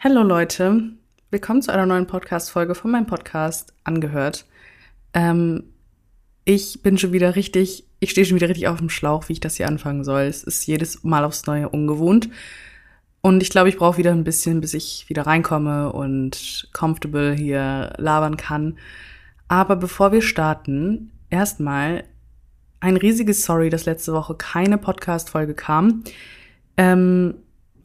Hallo Leute, willkommen zu einer neuen Podcast-Folge von meinem Podcast Angehört. Ähm, ich bin schon wieder richtig, ich stehe schon wieder richtig auf dem Schlauch, wie ich das hier anfangen soll. Es ist jedes Mal aufs Neue ungewohnt. Und ich glaube, ich brauche wieder ein bisschen, bis ich wieder reinkomme und comfortable hier labern kann. Aber bevor wir starten, erstmal ein riesiges Sorry, dass letzte Woche keine Podcast-Folge kam. Ähm,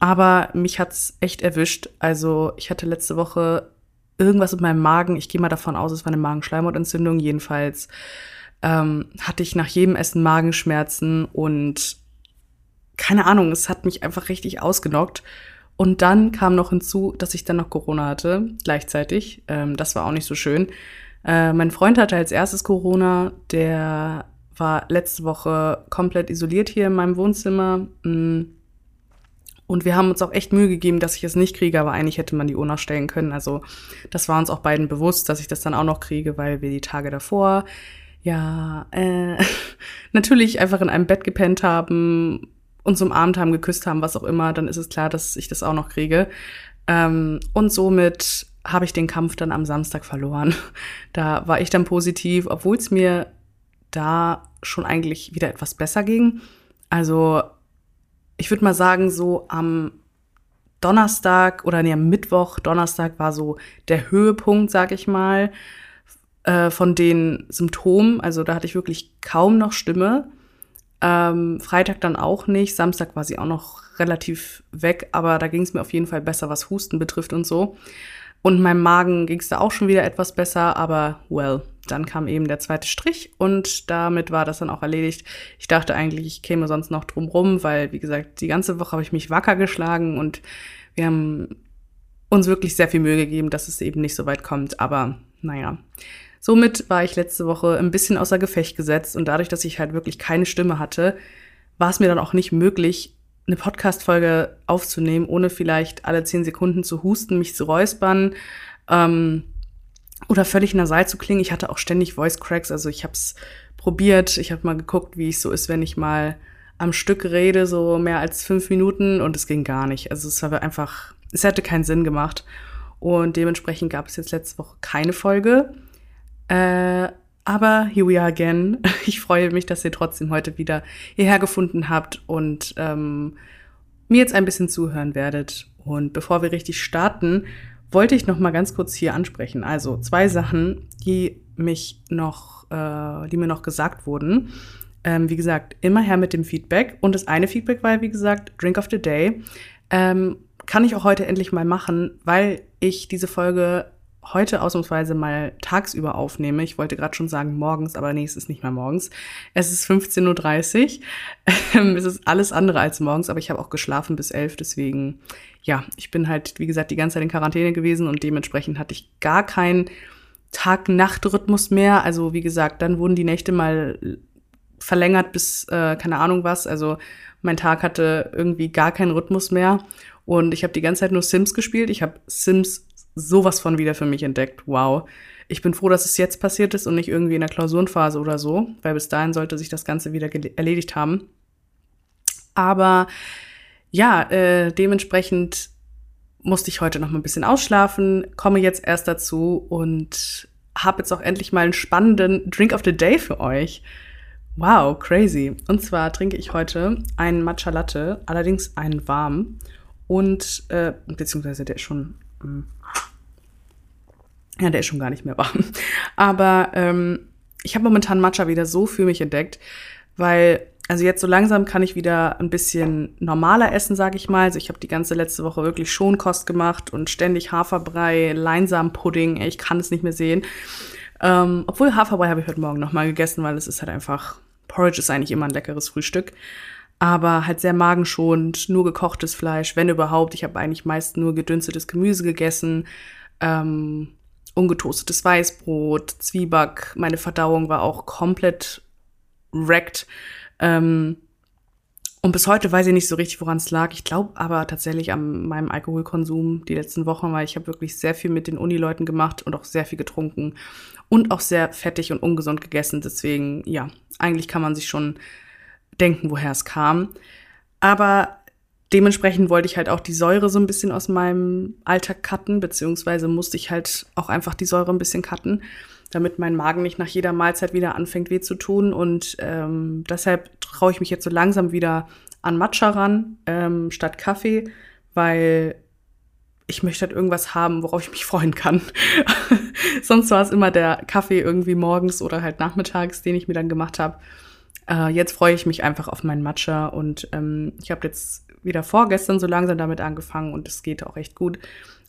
aber mich hat's echt erwischt. Also ich hatte letzte Woche irgendwas mit meinem Magen. Ich gehe mal davon aus, es war eine Magenschleimhautentzündung. Jedenfalls ähm, hatte ich nach jedem Essen Magenschmerzen und keine Ahnung, es hat mich einfach richtig ausgenockt. Und dann kam noch hinzu, dass ich dann noch Corona hatte, gleichzeitig. Ähm, das war auch nicht so schön. Äh, mein Freund hatte als erstes Corona, der war letzte Woche komplett isoliert hier in meinem Wohnzimmer. Mm. Und wir haben uns auch echt Mühe gegeben, dass ich es nicht kriege, aber eigentlich hätte man die Uhr noch stellen können. Also das war uns auch beiden bewusst, dass ich das dann auch noch kriege, weil wir die Tage davor ja äh, natürlich einfach in einem Bett gepennt haben, uns umarmt haben, geküsst haben, was auch immer. Dann ist es klar, dass ich das auch noch kriege. Ähm, und somit habe ich den Kampf dann am Samstag verloren. Da war ich dann positiv, obwohl es mir da schon eigentlich wieder etwas besser ging. Also ich würde mal sagen, so am Donnerstag oder nee, am Mittwoch, Donnerstag war so der Höhepunkt, sag ich mal, äh, von den Symptomen. Also da hatte ich wirklich kaum noch Stimme. Ähm, Freitag dann auch nicht. Samstag war sie auch noch relativ weg, aber da ging es mir auf jeden Fall besser, was Husten betrifft und so. Und meinem Magen ging es da auch schon wieder etwas besser, aber well, dann kam eben der zweite Strich und damit war das dann auch erledigt. Ich dachte eigentlich, ich käme sonst noch drum rum, weil, wie gesagt, die ganze Woche habe ich mich wacker geschlagen und wir haben uns wirklich sehr viel Mühe gegeben, dass es eben nicht so weit kommt. Aber naja, somit war ich letzte Woche ein bisschen außer Gefecht gesetzt und dadurch, dass ich halt wirklich keine Stimme hatte, war es mir dann auch nicht möglich, eine Podcast-Folge aufzunehmen, ohne vielleicht alle zehn Sekunden zu husten, mich zu räuspern ähm, oder völlig nasal zu klingen. Ich hatte auch ständig Voice Cracks, also ich habe es probiert. Ich habe mal geguckt, wie es so ist, wenn ich mal am Stück rede, so mehr als fünf Minuten und es ging gar nicht. Also es war einfach, es hätte keinen Sinn gemacht und dementsprechend gab es jetzt letzte Woche keine Folge. Äh, aber here we are again. Ich freue mich, dass ihr trotzdem heute wieder hierher gefunden habt und ähm, mir jetzt ein bisschen zuhören werdet. Und bevor wir richtig starten, wollte ich noch mal ganz kurz hier ansprechen. Also zwei Sachen, die mich noch, äh, die mir noch gesagt wurden. Ähm, wie gesagt, immer her mit dem Feedback. Und das eine Feedback war, wie gesagt, Drink of the Day. Ähm, kann ich auch heute endlich mal machen, weil ich diese Folge heute ausnahmsweise mal tagsüber aufnehme. Ich wollte gerade schon sagen morgens, aber nee, es ist nicht mehr morgens. Es ist 15.30 Uhr. Ähm, es ist alles andere als morgens, aber ich habe auch geschlafen bis 11, deswegen, ja, ich bin halt, wie gesagt, die ganze Zeit in Quarantäne gewesen und dementsprechend hatte ich gar keinen Tag-Nacht-Rhythmus mehr. Also, wie gesagt, dann wurden die Nächte mal verlängert bis, äh, keine Ahnung was. Also, mein Tag hatte irgendwie gar keinen Rhythmus mehr. Und ich habe die ganze Zeit nur Sims gespielt. Ich habe Sims sowas von wieder für mich entdeckt. Wow. Ich bin froh, dass es jetzt passiert ist und nicht irgendwie in der Klausurenphase oder so, weil bis dahin sollte sich das Ganze wieder erledigt haben. Aber ja, äh, dementsprechend musste ich heute noch mal ein bisschen ausschlafen, komme jetzt erst dazu und habe jetzt auch endlich mal einen spannenden Drink of the Day für euch. Wow, crazy. Und zwar trinke ich heute einen Matcha Latte, allerdings einen warm und äh, beziehungsweise der ist schon ja, der ist schon gar nicht mehr warm. Aber ähm, ich habe momentan Matcha wieder so für mich entdeckt, weil also jetzt so langsam kann ich wieder ein bisschen normaler essen, sage ich mal. Also ich habe die ganze letzte Woche wirklich Schonkost gemacht und ständig Haferbrei, Leinsamenpudding. Ich kann es nicht mehr sehen. Ähm, obwohl Haferbrei habe ich heute Morgen nochmal gegessen, weil es ist halt einfach Porridge ist eigentlich immer ein leckeres Frühstück. Aber halt sehr magenschonend, nur gekochtes Fleisch, wenn überhaupt. Ich habe eigentlich meist nur gedünstetes Gemüse gegessen. Ähm, ungetoastetes Weißbrot, Zwieback. Meine Verdauung war auch komplett wrecked. Ähm, und bis heute weiß ich nicht so richtig, woran es lag. Ich glaube aber tatsächlich an meinem Alkoholkonsum die letzten Wochen, weil ich habe wirklich sehr viel mit den Unileuten gemacht und auch sehr viel getrunken und auch sehr fettig und ungesund gegessen. Deswegen, ja, eigentlich kann man sich schon denken, woher es kam. Aber dementsprechend wollte ich halt auch die Säure so ein bisschen aus meinem Alltag cutten, beziehungsweise musste ich halt auch einfach die Säure ein bisschen cutten, damit mein Magen nicht nach jeder Mahlzeit wieder anfängt weh zu tun. Und ähm, deshalb traue ich mich jetzt so langsam wieder an Matcha ran, ähm, statt Kaffee, weil ich möchte halt irgendwas haben, worauf ich mich freuen kann. Sonst war es immer der Kaffee irgendwie morgens oder halt nachmittags, den ich mir dann gemacht habe. Äh, jetzt freue ich mich einfach auf meinen Matcha und ähm, ich habe jetzt wieder vorgestern so langsam damit angefangen und es geht auch echt gut.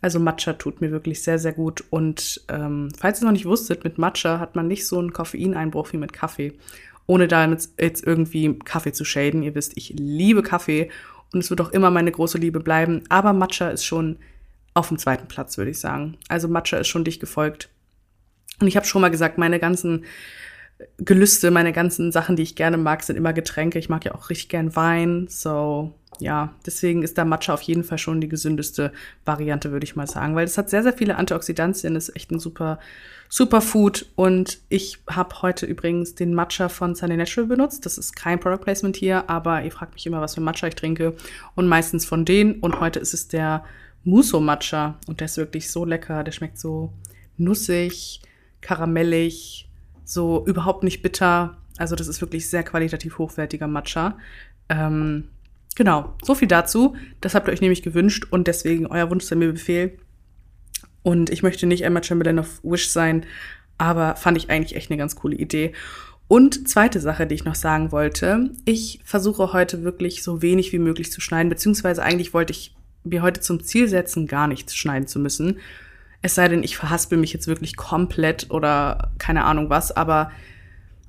Also Matcha tut mir wirklich sehr, sehr gut. Und ähm, falls ihr noch nicht wusstet, mit Matcha hat man nicht so einen Koffeineinbruch wie mit Kaffee. Ohne damit jetzt irgendwie Kaffee zu schäden. Ihr wisst, ich liebe Kaffee und es wird auch immer meine große Liebe bleiben. Aber Matcha ist schon auf dem zweiten Platz, würde ich sagen. Also Matcha ist schon dicht gefolgt. Und ich habe schon mal gesagt, meine ganzen Gelüste, meine ganzen Sachen, die ich gerne mag, sind immer Getränke. Ich mag ja auch richtig gern Wein. So, ja, deswegen ist der Matcha auf jeden Fall schon die gesündeste Variante, würde ich mal sagen, weil es hat sehr, sehr viele Antioxidantien, ist echt ein super, super Food. Und ich habe heute übrigens den Matcha von Sunny Natural benutzt. Das ist kein Product Placement hier, aber ihr fragt mich immer, was für Matcha ich trinke. Und meistens von denen. Und heute ist es der Muso Matcha. Und der ist wirklich so lecker. Der schmeckt so nussig, karamellig, so überhaupt nicht bitter. Also das ist wirklich sehr qualitativ hochwertiger Matcha. Ähm, genau, so viel dazu. Das habt ihr euch nämlich gewünscht und deswegen euer Wunsch sei mir Befehl. Und ich möchte nicht Emma Chamberlain of Wish sein, aber fand ich eigentlich echt eine ganz coole Idee. Und zweite Sache, die ich noch sagen wollte, ich versuche heute wirklich so wenig wie möglich zu schneiden, beziehungsweise eigentlich wollte ich mir heute zum Ziel setzen, gar nichts schneiden zu müssen. Es sei denn, ich verhaspel mich jetzt wirklich komplett oder keine Ahnung was, aber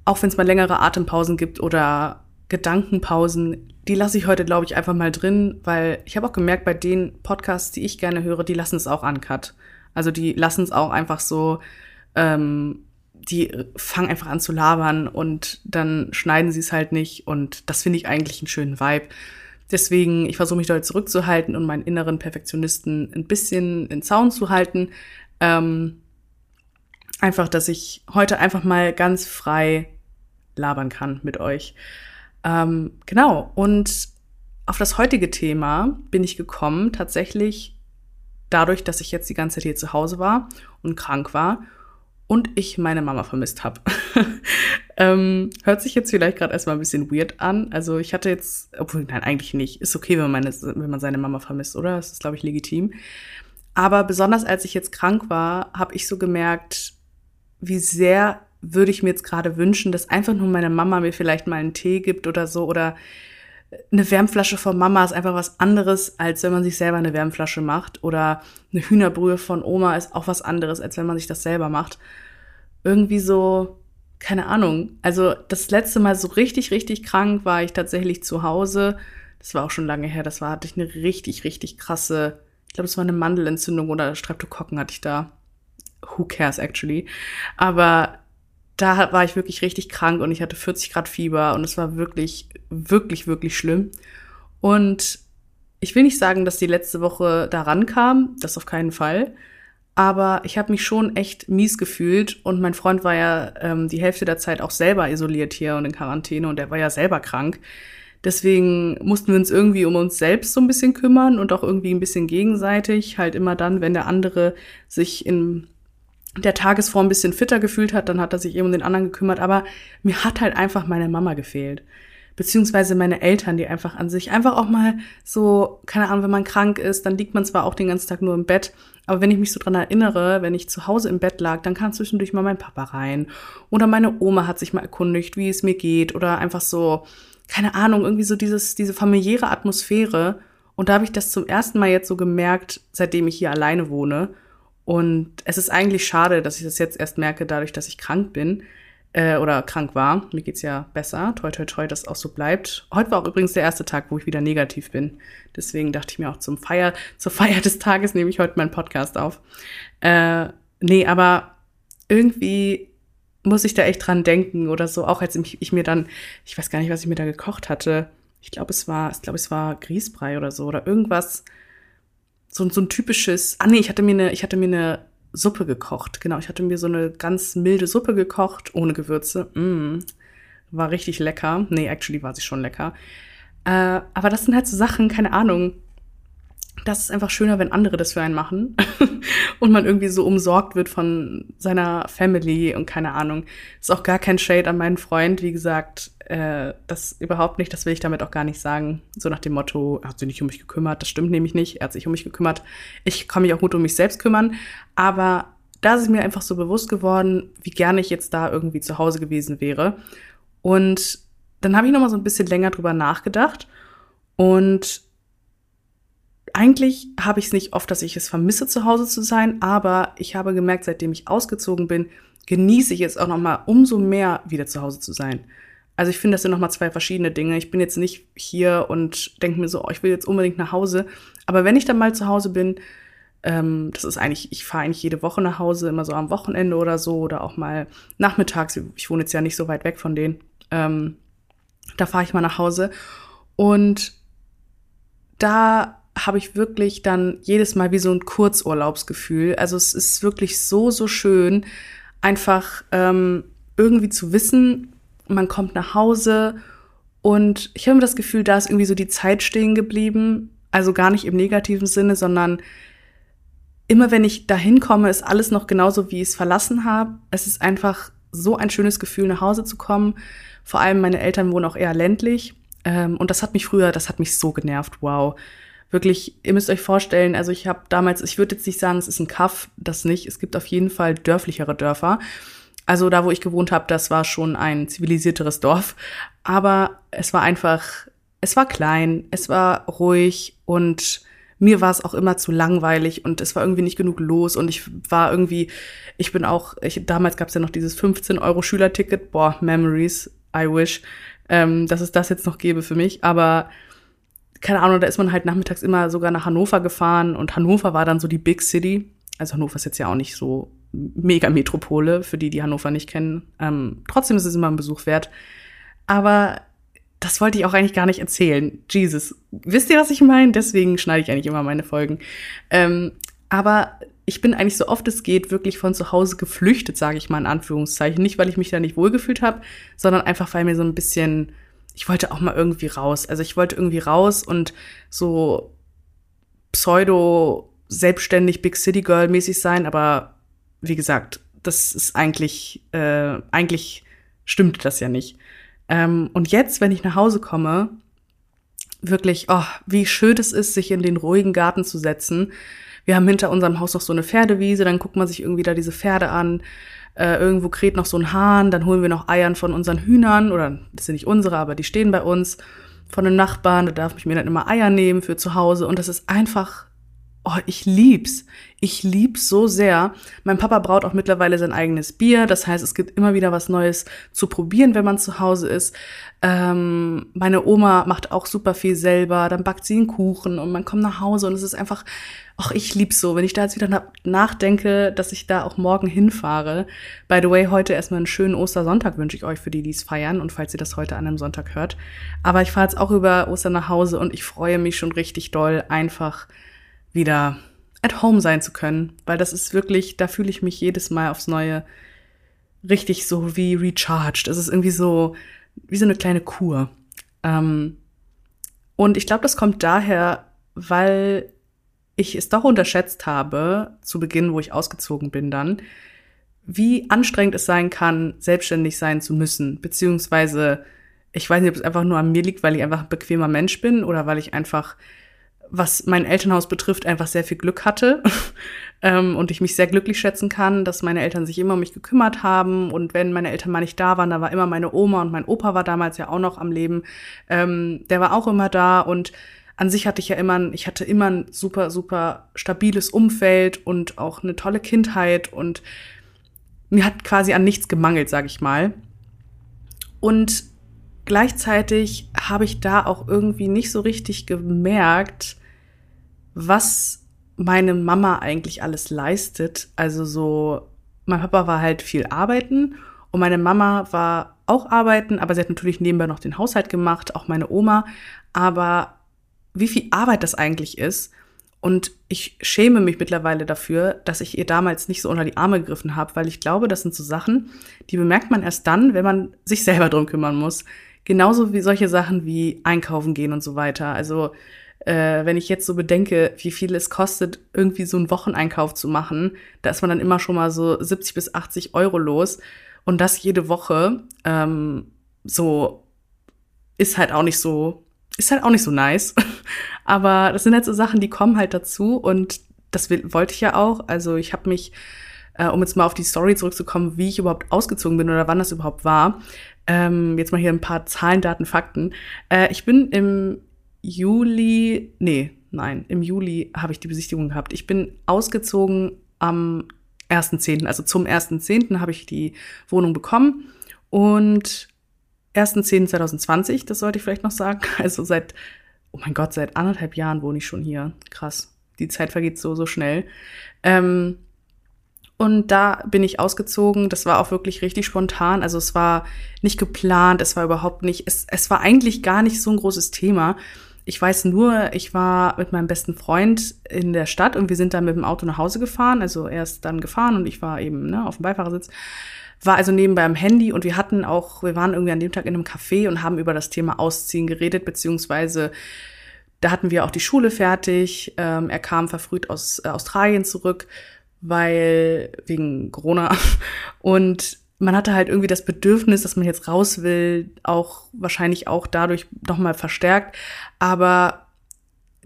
auch wenn es mal längere Atempausen gibt oder Gedankenpausen, die lasse ich heute, glaube ich, einfach mal drin, weil ich habe auch gemerkt, bei den Podcasts, die ich gerne höre, die lassen es auch uncut. Also die lassen es auch einfach so, ähm, die fangen einfach an zu labern und dann schneiden sie es halt nicht und das finde ich eigentlich einen schönen Vibe. Deswegen, ich versuche mich dort zurückzuhalten und meinen inneren Perfektionisten ein bisschen in Zaun zu halten. Ähm, einfach, dass ich heute einfach mal ganz frei labern kann mit euch. Ähm, genau, und auf das heutige Thema bin ich gekommen, tatsächlich dadurch, dass ich jetzt die ganze Zeit hier zu Hause war und krank war und ich meine Mama vermisst habe. ähm, hört sich jetzt vielleicht gerade erstmal ein bisschen weird an. Also ich hatte jetzt, obwohl, nein, eigentlich nicht. Ist okay, wenn man, meine, wenn man seine Mama vermisst, oder? Das ist, glaube ich, legitim. Aber besonders als ich jetzt krank war, habe ich so gemerkt, wie sehr würde ich mir jetzt gerade wünschen, dass einfach nur meine Mama mir vielleicht mal einen Tee gibt oder so oder eine Wärmflasche von Mama ist einfach was anderes, als wenn man sich selber eine Wärmflasche macht. Oder eine Hühnerbrühe von Oma ist auch was anderes, als wenn man sich das selber macht. Irgendwie so, keine Ahnung. Also das letzte Mal so richtig, richtig krank war ich tatsächlich zu Hause. Das war auch schon lange her. Das war, hatte ich eine richtig, richtig krasse, ich glaube, es war eine Mandelentzündung oder Streptokokken hatte ich da. Who cares actually? Aber da war ich wirklich richtig krank und ich hatte 40 Grad Fieber und es war wirklich, wirklich, wirklich schlimm. Und ich will nicht sagen, dass die letzte Woche daran kam, das auf keinen Fall. Aber ich habe mich schon echt mies gefühlt und mein Freund war ja ähm, die Hälfte der Zeit auch selber isoliert hier und in Quarantäne und er war ja selber krank. Deswegen mussten wir uns irgendwie um uns selbst so ein bisschen kümmern und auch irgendwie ein bisschen gegenseitig. Halt immer dann, wenn der andere sich in der Tagesform ein bisschen fitter gefühlt hat, dann hat er sich eben um den anderen gekümmert. Aber mir hat halt einfach meine Mama gefehlt. Beziehungsweise meine Eltern, die einfach an sich einfach auch mal so, keine Ahnung, wenn man krank ist, dann liegt man zwar auch den ganzen Tag nur im Bett, aber wenn ich mich so dran erinnere, wenn ich zu Hause im Bett lag, dann kam zwischendurch mal mein Papa rein. Oder meine Oma hat sich mal erkundigt, wie es mir geht. Oder einfach so, keine Ahnung, irgendwie so dieses, diese familiäre Atmosphäre. Und da habe ich das zum ersten Mal jetzt so gemerkt, seitdem ich hier alleine wohne. Und es ist eigentlich schade, dass ich das jetzt erst merke, dadurch, dass ich krank bin äh, oder krank war. Mir geht's ja besser. Toi, toi, toi, dass auch so bleibt. Heute war auch übrigens der erste Tag, wo ich wieder negativ bin. Deswegen dachte ich mir auch zum Feier, zur Feier des Tages nehme ich heute meinen Podcast auf. Äh, nee, aber irgendwie muss ich da echt dran denken oder so. Auch als ich, ich mir dann, ich weiß gar nicht, was ich mir da gekocht hatte. Ich glaube, es war, ich glaube, es war Grießbrei oder so oder irgendwas so, so ein typisches, ah nee, ich hatte mir eine, ich hatte mir eine Suppe gekocht. Genau, ich hatte mir so eine ganz milde Suppe gekocht, ohne Gewürze. Mm, war richtig lecker. Nee, actually war sie schon lecker. Äh, aber das sind halt so Sachen, keine Ahnung. Das ist einfach schöner, wenn andere das für einen machen und man irgendwie so umsorgt wird von seiner Family und keine Ahnung. Ist auch gar kein Shade an meinen Freund, wie gesagt, äh, das überhaupt nicht, das will ich damit auch gar nicht sagen. So nach dem Motto, er hat sich nicht um mich gekümmert, das stimmt nämlich nicht, er hat sich um mich gekümmert. Ich kann mich auch gut um mich selbst kümmern, aber da ist mir einfach so bewusst geworden, wie gerne ich jetzt da irgendwie zu Hause gewesen wäre. Und dann habe ich noch mal so ein bisschen länger drüber nachgedacht und eigentlich habe ich es nicht oft, dass ich es vermisse, zu Hause zu sein, aber ich habe gemerkt, seitdem ich ausgezogen bin, genieße ich es auch noch mal umso mehr, wieder zu Hause zu sein. Also ich finde, das sind noch mal zwei verschiedene Dinge. Ich bin jetzt nicht hier und denke mir so, oh, ich will jetzt unbedingt nach Hause. Aber wenn ich dann mal zu Hause bin, ähm, das ist eigentlich, ich fahre eigentlich jede Woche nach Hause, immer so am Wochenende oder so oder auch mal nachmittags. Ich wohne jetzt ja nicht so weit weg von denen. Ähm, da fahre ich mal nach Hause und da habe ich wirklich dann jedes Mal wie so ein Kurzurlaubsgefühl. Also es ist wirklich so, so schön, einfach ähm, irgendwie zu wissen, man kommt nach Hause und ich habe das Gefühl, da ist irgendwie so die Zeit stehen geblieben. Also gar nicht im negativen Sinne, sondern immer wenn ich dahin komme, ist alles noch genauso, wie ich es verlassen habe. Es ist einfach so ein schönes Gefühl, nach Hause zu kommen. Vor allem meine Eltern wohnen auch eher ländlich. Ähm, und das hat mich früher, das hat mich so genervt. Wow. Wirklich, ihr müsst euch vorstellen, also ich habe damals, ich würde jetzt nicht sagen, es ist ein Kaff, das nicht. Es gibt auf jeden Fall dörflichere Dörfer. Also da, wo ich gewohnt habe, das war schon ein zivilisierteres Dorf. Aber es war einfach, es war klein, es war ruhig und mir war es auch immer zu langweilig und es war irgendwie nicht genug los und ich war irgendwie, ich bin auch, ich, damals gab es ja noch dieses 15 Euro Schülerticket, boah, Memories, I wish, ähm, dass es das jetzt noch gäbe für mich, aber keine Ahnung, da ist man halt nachmittags immer sogar nach Hannover gefahren und Hannover war dann so die Big City. Also Hannover ist jetzt ja auch nicht so mega Metropole, für die, die Hannover nicht kennen. Ähm, trotzdem ist es immer ein Besuch wert. Aber das wollte ich auch eigentlich gar nicht erzählen. Jesus. Wisst ihr, was ich meine? Deswegen schneide ich eigentlich immer meine Folgen. Ähm, aber ich bin eigentlich so oft es geht wirklich von zu Hause geflüchtet, sage ich mal in Anführungszeichen. Nicht, weil ich mich da nicht wohlgefühlt habe, sondern einfach, weil mir so ein bisschen, ich wollte auch mal irgendwie raus. Also ich wollte irgendwie raus und so pseudo selbstständig Big City Girl mäßig sein, aber wie gesagt, das ist eigentlich, äh, eigentlich stimmt das ja nicht. Ähm, und jetzt, wenn ich nach Hause komme, wirklich, oh, wie schön es ist, sich in den ruhigen Garten zu setzen. Wir haben hinter unserem Haus noch so eine Pferdewiese, dann guckt man sich irgendwie da diese Pferde an. Äh, irgendwo kräht noch so ein Hahn, dann holen wir noch Eiern von unseren Hühnern, oder das sind nicht unsere, aber die stehen bei uns, von einem Nachbarn, da darf ich mir dann immer Eier nehmen für zu Hause und das ist einfach Oh, ich lieb's. Ich lieb's so sehr. Mein Papa braut auch mittlerweile sein eigenes Bier. Das heißt, es gibt immer wieder was Neues zu probieren, wenn man zu Hause ist. Ähm, meine Oma macht auch super viel selber. Dann backt sie einen Kuchen und man kommt nach Hause und es ist einfach, ach, ich lieb's so. Wenn ich da jetzt wieder nachdenke, dass ich da auch morgen hinfahre. By the way, heute erstmal einen schönen Ostersonntag wünsche ich euch für die, die es feiern und falls ihr das heute an einem Sonntag hört. Aber ich fahre jetzt auch über Ostern nach Hause und ich freue mich schon richtig doll, einfach wieder at home sein zu können, weil das ist wirklich, da fühle ich mich jedes Mal aufs Neue richtig so wie recharged. Es ist irgendwie so wie so eine kleine Kur. Ähm, und ich glaube, das kommt daher, weil ich es doch unterschätzt habe, zu Beginn, wo ich ausgezogen bin dann, wie anstrengend es sein kann, selbstständig sein zu müssen, beziehungsweise ich weiß nicht, ob es einfach nur an mir liegt, weil ich einfach ein bequemer Mensch bin oder weil ich einfach was mein Elternhaus betrifft, einfach sehr viel Glück hatte. Ähm, und ich mich sehr glücklich schätzen kann, dass meine Eltern sich immer um mich gekümmert haben. Und wenn meine Eltern mal nicht da waren, da war immer meine Oma und mein Opa war damals ja auch noch am Leben, ähm, der war auch immer da. Und an sich hatte ich ja immer, ich hatte immer ein super, super stabiles Umfeld und auch eine tolle Kindheit. Und mir hat quasi an nichts gemangelt, sag ich mal. Und gleichzeitig habe ich da auch irgendwie nicht so richtig gemerkt, was meine Mama eigentlich alles leistet. Also so, mein Papa war halt viel arbeiten und meine Mama war auch arbeiten, aber sie hat natürlich nebenbei noch den Haushalt gemacht, auch meine Oma. Aber wie viel Arbeit das eigentlich ist, und ich schäme mich mittlerweile dafür, dass ich ihr damals nicht so unter die Arme gegriffen habe, weil ich glaube, das sind so Sachen, die bemerkt man erst dann, wenn man sich selber drum kümmern muss genauso wie solche Sachen wie einkaufen gehen und so weiter. Also äh, wenn ich jetzt so bedenke, wie viel es kostet, irgendwie so einen Wocheneinkauf zu machen, da ist man dann immer schon mal so 70 bis 80 Euro los. Und das jede Woche, ähm, so ist halt auch nicht so, ist halt auch nicht so nice. Aber das sind halt so Sachen, die kommen halt dazu und das wollte ich ja auch. Also ich habe mich, äh, um jetzt mal auf die Story zurückzukommen, wie ich überhaupt ausgezogen bin oder wann das überhaupt war. Ähm, jetzt mal hier ein paar Zahlen, Daten, Fakten. Äh, ich bin im Juli, nee, nein, im Juli habe ich die Besichtigung gehabt. Ich bin ausgezogen am 1.10., also zum 1.10. habe ich die Wohnung bekommen und 1.10.2020, das sollte ich vielleicht noch sagen. Also seit, oh mein Gott, seit anderthalb Jahren wohne ich schon hier. Krass. Die Zeit vergeht so, so schnell. Ähm, und da bin ich ausgezogen. Das war auch wirklich richtig spontan. Also es war nicht geplant, es war überhaupt nicht, es, es war eigentlich gar nicht so ein großes Thema. Ich weiß nur, ich war mit meinem besten Freund in der Stadt und wir sind dann mit dem Auto nach Hause gefahren. Also er ist dann gefahren und ich war eben ne, auf dem Beifahrersitz. War also nebenbei am Handy und wir hatten auch, wir waren irgendwie an dem Tag in einem Café und haben über das Thema Ausziehen geredet, beziehungsweise da hatten wir auch die Schule fertig. Ähm, er kam verfrüht aus äh, Australien zurück, weil wegen Corona. Und man hatte halt irgendwie das Bedürfnis, dass man jetzt raus will, auch wahrscheinlich auch dadurch nochmal verstärkt. Aber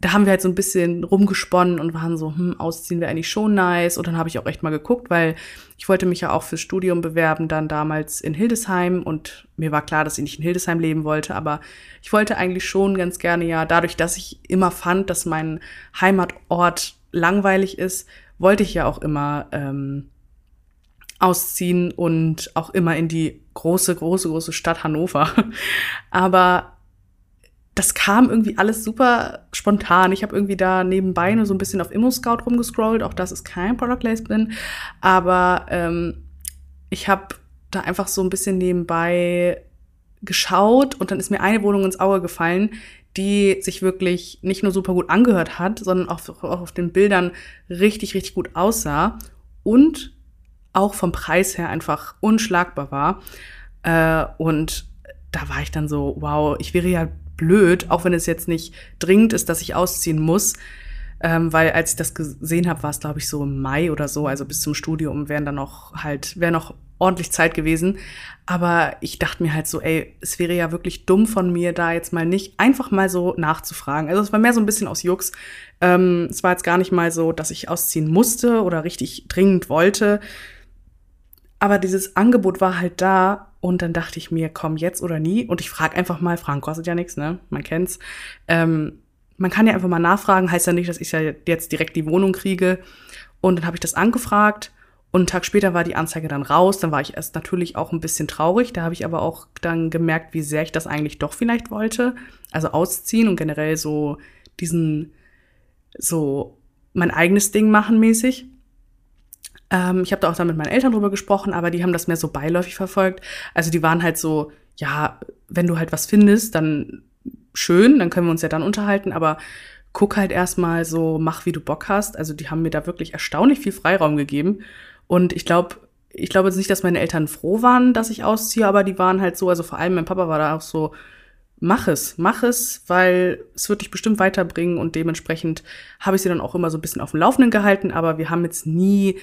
da haben wir halt so ein bisschen rumgesponnen und waren so, hm, ausziehen wäre eigentlich schon nice. Und dann habe ich auch echt mal geguckt, weil ich wollte mich ja auch fürs Studium bewerben, dann damals in Hildesheim. Und mir war klar, dass ich nicht in Hildesheim leben wollte. Aber ich wollte eigentlich schon ganz gerne ja, dadurch, dass ich immer fand, dass mein Heimatort langweilig ist, wollte ich ja auch immer ähm, ausziehen und auch immer in die große, große, große Stadt Hannover. Aber das kam irgendwie alles super spontan. Ich habe irgendwie da nebenbei nur so ein bisschen auf Immo-Scout rumgescrollt. Auch das ist kein Product Placement. Aber ähm, ich habe da einfach so ein bisschen nebenbei geschaut und dann ist mir eine Wohnung ins Auge gefallen, die sich wirklich nicht nur super gut angehört hat, sondern auch, auch auf den Bildern richtig, richtig gut aussah und auch vom Preis her einfach unschlagbar war. Äh, und da war ich dann so, wow, ich wäre ja blöd, auch wenn es jetzt nicht dringend ist, dass ich ausziehen muss. Ähm, weil als ich das gesehen habe, war es, glaube ich, so im Mai oder so, also bis zum Studium wären dann noch halt, wäre noch ordentlich Zeit gewesen. Aber ich dachte mir halt so, ey, es wäre ja wirklich dumm von mir, da jetzt mal nicht einfach mal so nachzufragen. Also es war mehr so ein bisschen aus Jux. Ähm, es war jetzt gar nicht mal so, dass ich ausziehen musste oder richtig dringend wollte. Aber dieses Angebot war halt da und dann dachte ich mir, komm, jetzt oder nie. Und ich frage einfach mal, Fragen kostet ja nichts, ne? Man kennt's. Ähm, man kann ja einfach mal nachfragen, heißt ja nicht, dass ich ja jetzt direkt die Wohnung kriege. Und dann habe ich das angefragt und einen Tag später war die Anzeige dann raus. Dann war ich erst natürlich auch ein bisschen traurig. Da habe ich aber auch dann gemerkt, wie sehr ich das eigentlich doch vielleicht wollte. Also ausziehen und generell so diesen, so mein eigenes Ding machen mäßig. Ähm, ich habe da auch dann mit meinen Eltern drüber gesprochen, aber die haben das mehr so beiläufig verfolgt. Also die waren halt so, ja, wenn du halt was findest, dann schön, dann können wir uns ja dann unterhalten, aber guck halt erstmal so, mach wie du Bock hast. Also die haben mir da wirklich erstaunlich viel Freiraum gegeben. Und ich glaube, ich glaube jetzt nicht, dass meine Eltern froh waren, dass ich ausziehe, aber die waren halt so, also vor allem mein Papa war da auch so, mach es, mach es, weil es wird dich bestimmt weiterbringen und dementsprechend habe ich sie dann auch immer so ein bisschen auf dem Laufenden gehalten, aber wir haben jetzt nie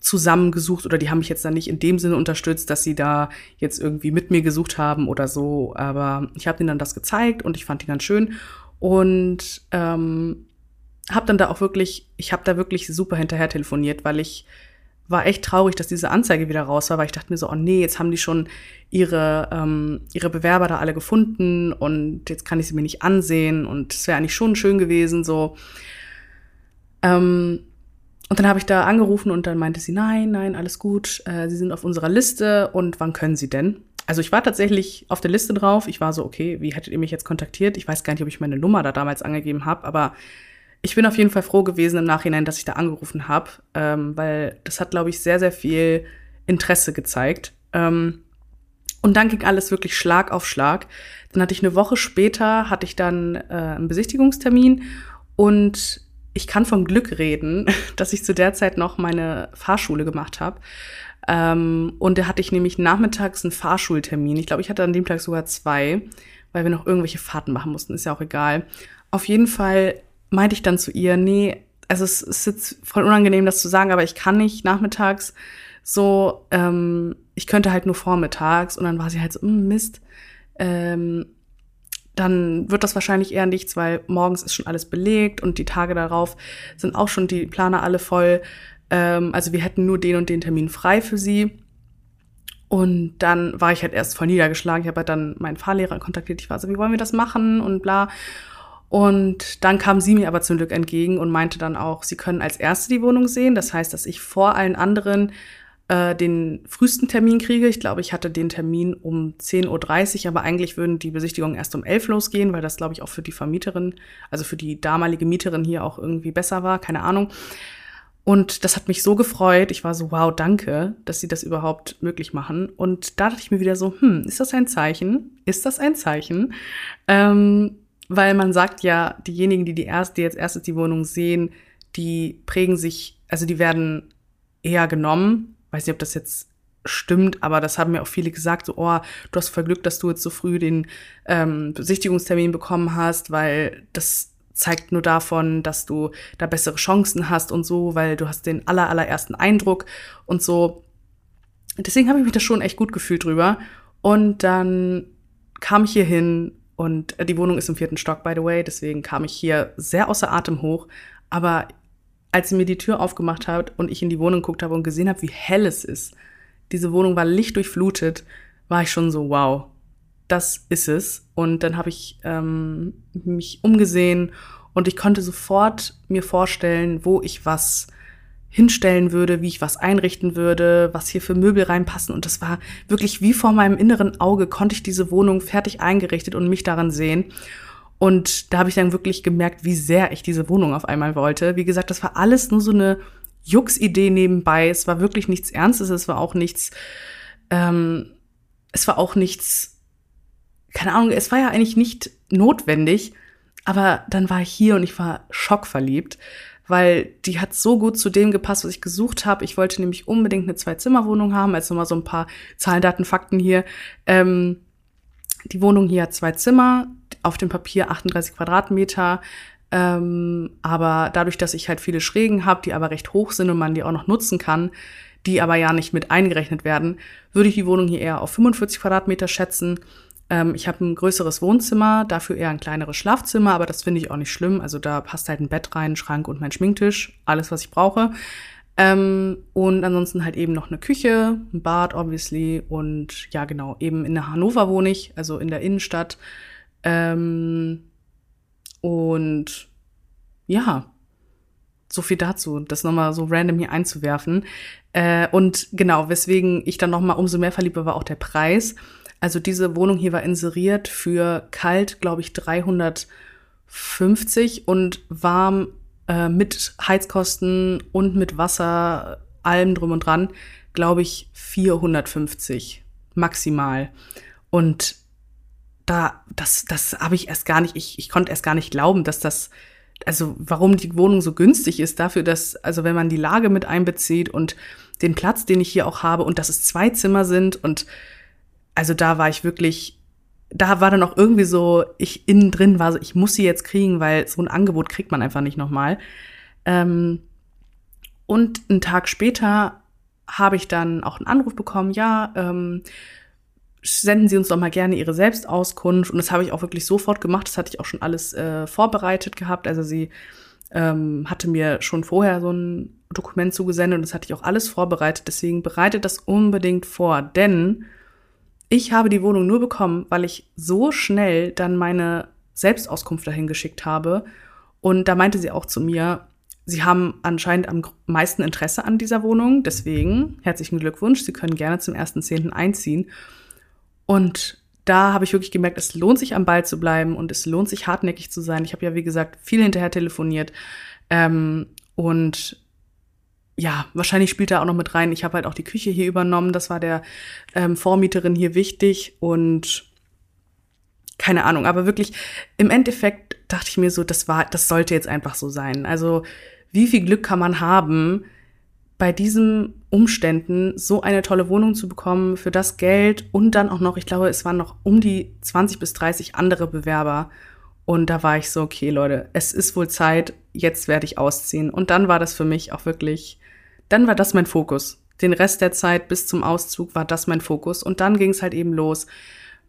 zusammengesucht oder die haben mich jetzt dann nicht in dem Sinne unterstützt, dass sie da jetzt irgendwie mit mir gesucht haben oder so. Aber ich habe ihnen dann das gezeigt und ich fand die ganz schön und ähm, habe dann da auch wirklich, ich habe da wirklich super hinterher telefoniert, weil ich war echt traurig, dass diese Anzeige wieder raus war, weil ich dachte mir so, oh nee, jetzt haben die schon ihre, ähm, ihre Bewerber da alle gefunden und jetzt kann ich sie mir nicht ansehen und es wäre eigentlich schon schön gewesen, so. Ähm, und dann habe ich da angerufen und dann meinte sie, nein, nein, alles gut, äh, Sie sind auf unserer Liste und wann können Sie denn? Also ich war tatsächlich auf der Liste drauf. Ich war so, okay, wie hättet ihr mich jetzt kontaktiert? Ich weiß gar nicht, ob ich meine Nummer da damals angegeben habe, aber ich bin auf jeden Fall froh gewesen im Nachhinein, dass ich da angerufen habe, ähm, weil das hat, glaube ich, sehr, sehr viel Interesse gezeigt. Ähm, und dann ging alles wirklich Schlag auf Schlag. Dann hatte ich eine Woche später, hatte ich dann äh, einen Besichtigungstermin und ich kann vom Glück reden, dass ich zu der Zeit noch meine Fahrschule gemacht habe. Ähm, und da hatte ich nämlich nachmittags einen Fahrschultermin. Ich glaube, ich hatte an dem Tag sogar zwei, weil wir noch irgendwelche Fahrten machen mussten. Ist ja auch egal. Auf jeden Fall meinte ich dann zu ihr, nee, also es ist jetzt voll unangenehm, das zu sagen, aber ich kann nicht nachmittags so, ähm, ich könnte halt nur vormittags. Und dann war sie halt so, mm, Mist. Ähm, dann wird das wahrscheinlich eher nichts, weil morgens ist schon alles belegt und die Tage darauf sind auch schon die Planer alle voll. Ähm, also wir hätten nur den und den Termin frei für sie. Und dann war ich halt erst voll niedergeschlagen. Ich habe halt dann meinen Fahrlehrer kontaktiert. Ich war so, wie wollen wir das machen und bla. Und dann kam sie mir aber zum Glück entgegen und meinte dann auch, sie können als Erste die Wohnung sehen. Das heißt, dass ich vor allen anderen äh, den frühesten Termin kriege. Ich glaube, ich hatte den Termin um 10.30 Uhr, aber eigentlich würden die Besichtigungen erst um 11 Uhr losgehen, weil das, glaube ich, auch für die Vermieterin, also für die damalige Mieterin hier auch irgendwie besser war, keine Ahnung. Und das hat mich so gefreut. Ich war so, wow, danke, dass sie das überhaupt möglich machen. Und da dachte ich mir wieder so, hm, ist das ein Zeichen? Ist das ein Zeichen? Ähm, weil man sagt ja, diejenigen, die, die, erst, die jetzt erstes die Wohnung sehen, die prägen sich, also die werden eher genommen weiß nicht, ob das jetzt stimmt, aber das haben mir auch viele gesagt, so, oh, du hast voll Glück, dass du jetzt so früh den ähm, Besichtigungstermin bekommen hast, weil das zeigt nur davon, dass du da bessere Chancen hast und so, weil du hast den aller, allerersten Eindruck und so. Deswegen habe ich mich da schon echt gut gefühlt drüber. Und dann kam ich hier hin und äh, die Wohnung ist im vierten Stock, by the way, deswegen kam ich hier sehr außer Atem hoch. Aber als sie mir die Tür aufgemacht hat und ich in die Wohnung geguckt habe und gesehen habe, wie hell es ist, diese Wohnung war lichtdurchflutet, war ich schon so, wow, das ist es. Und dann habe ich ähm, mich umgesehen und ich konnte sofort mir vorstellen, wo ich was hinstellen würde, wie ich was einrichten würde, was hier für Möbel reinpassen. Und das war wirklich wie vor meinem inneren Auge, konnte ich diese Wohnung fertig eingerichtet und mich daran sehen. Und da habe ich dann wirklich gemerkt, wie sehr ich diese Wohnung auf einmal wollte. Wie gesagt, das war alles nur so eine Jux-Idee nebenbei. Es war wirklich nichts Ernstes, es war auch nichts, ähm, es war auch nichts, keine Ahnung, es war ja eigentlich nicht notwendig. Aber dann war ich hier und ich war schockverliebt, weil die hat so gut zu dem gepasst, was ich gesucht habe. Ich wollte nämlich unbedingt eine Zwei-Zimmer-Wohnung haben. Also mal so ein paar Zahlen, Daten, Fakten hier. Ähm, die Wohnung hier hat zwei Zimmer, auf dem Papier 38 Quadratmeter. Ähm, aber dadurch, dass ich halt viele Schrägen habe, die aber recht hoch sind und man die auch noch nutzen kann, die aber ja nicht mit eingerechnet werden, würde ich die Wohnung hier eher auf 45 Quadratmeter schätzen. Ähm, ich habe ein größeres Wohnzimmer, dafür eher ein kleineres Schlafzimmer, aber das finde ich auch nicht schlimm. Also da passt halt ein Bett rein, ein Schrank und mein Schminktisch, alles, was ich brauche. Ähm, und ansonsten halt eben noch eine Küche, ein Bad, obviously. Und ja, genau, eben in der Hannover wohne ich, also in der Innenstadt. Ähm, und ja, so viel dazu, das nochmal so random hier einzuwerfen. Äh, und genau, weswegen ich dann nochmal umso mehr verliebt war, war auch der Preis. Also diese Wohnung hier war inseriert für kalt, glaube ich, 350 und warm äh, mit Heizkosten und mit Wasser, allem drum und dran, glaube ich, 450 maximal. Und da, das, das habe ich erst gar nicht, ich, ich konnte erst gar nicht glauben, dass das, also warum die Wohnung so günstig ist, dafür, dass, also wenn man die Lage mit einbezieht und den Platz, den ich hier auch habe und dass es zwei Zimmer sind und also da war ich wirklich da war dann auch irgendwie so, ich innen drin war so, ich muss sie jetzt kriegen, weil so ein Angebot kriegt man einfach nicht nochmal. Ähm, und einen Tag später habe ich dann auch einen Anruf bekommen, ja, ähm, senden Sie uns doch mal gerne Ihre Selbstauskunft. Und das habe ich auch wirklich sofort gemacht. Das hatte ich auch schon alles äh, vorbereitet gehabt. Also sie ähm, hatte mir schon vorher so ein Dokument zugesendet und das hatte ich auch alles vorbereitet. Deswegen bereitet das unbedingt vor, denn ich habe die Wohnung nur bekommen, weil ich so schnell dann meine Selbstauskunft dahin geschickt habe. Und da meinte sie auch zu mir, Sie haben anscheinend am meisten Interesse an dieser Wohnung. Deswegen herzlichen Glückwunsch. Sie können gerne zum 1.10. einziehen. Und da habe ich wirklich gemerkt, es lohnt sich am Ball zu bleiben und es lohnt sich hartnäckig zu sein. Ich habe ja, wie gesagt, viel hinterher telefoniert. Ähm, und ja, wahrscheinlich spielt da auch noch mit rein. Ich habe halt auch die Küche hier übernommen. Das war der ähm, Vormieterin hier wichtig und keine Ahnung. Aber wirklich im Endeffekt dachte ich mir so, das war, das sollte jetzt einfach so sein. Also wie viel Glück kann man haben, bei diesem Umständen so eine tolle Wohnung zu bekommen für das Geld und dann auch noch, ich glaube, es waren noch um die 20 bis 30 andere Bewerber. Und da war ich so, okay, Leute, es ist wohl Zeit, jetzt werde ich ausziehen. Und dann war das für mich auch wirklich, dann war das mein Fokus. Den Rest der Zeit bis zum Auszug war das mein Fokus. Und dann ging es halt eben los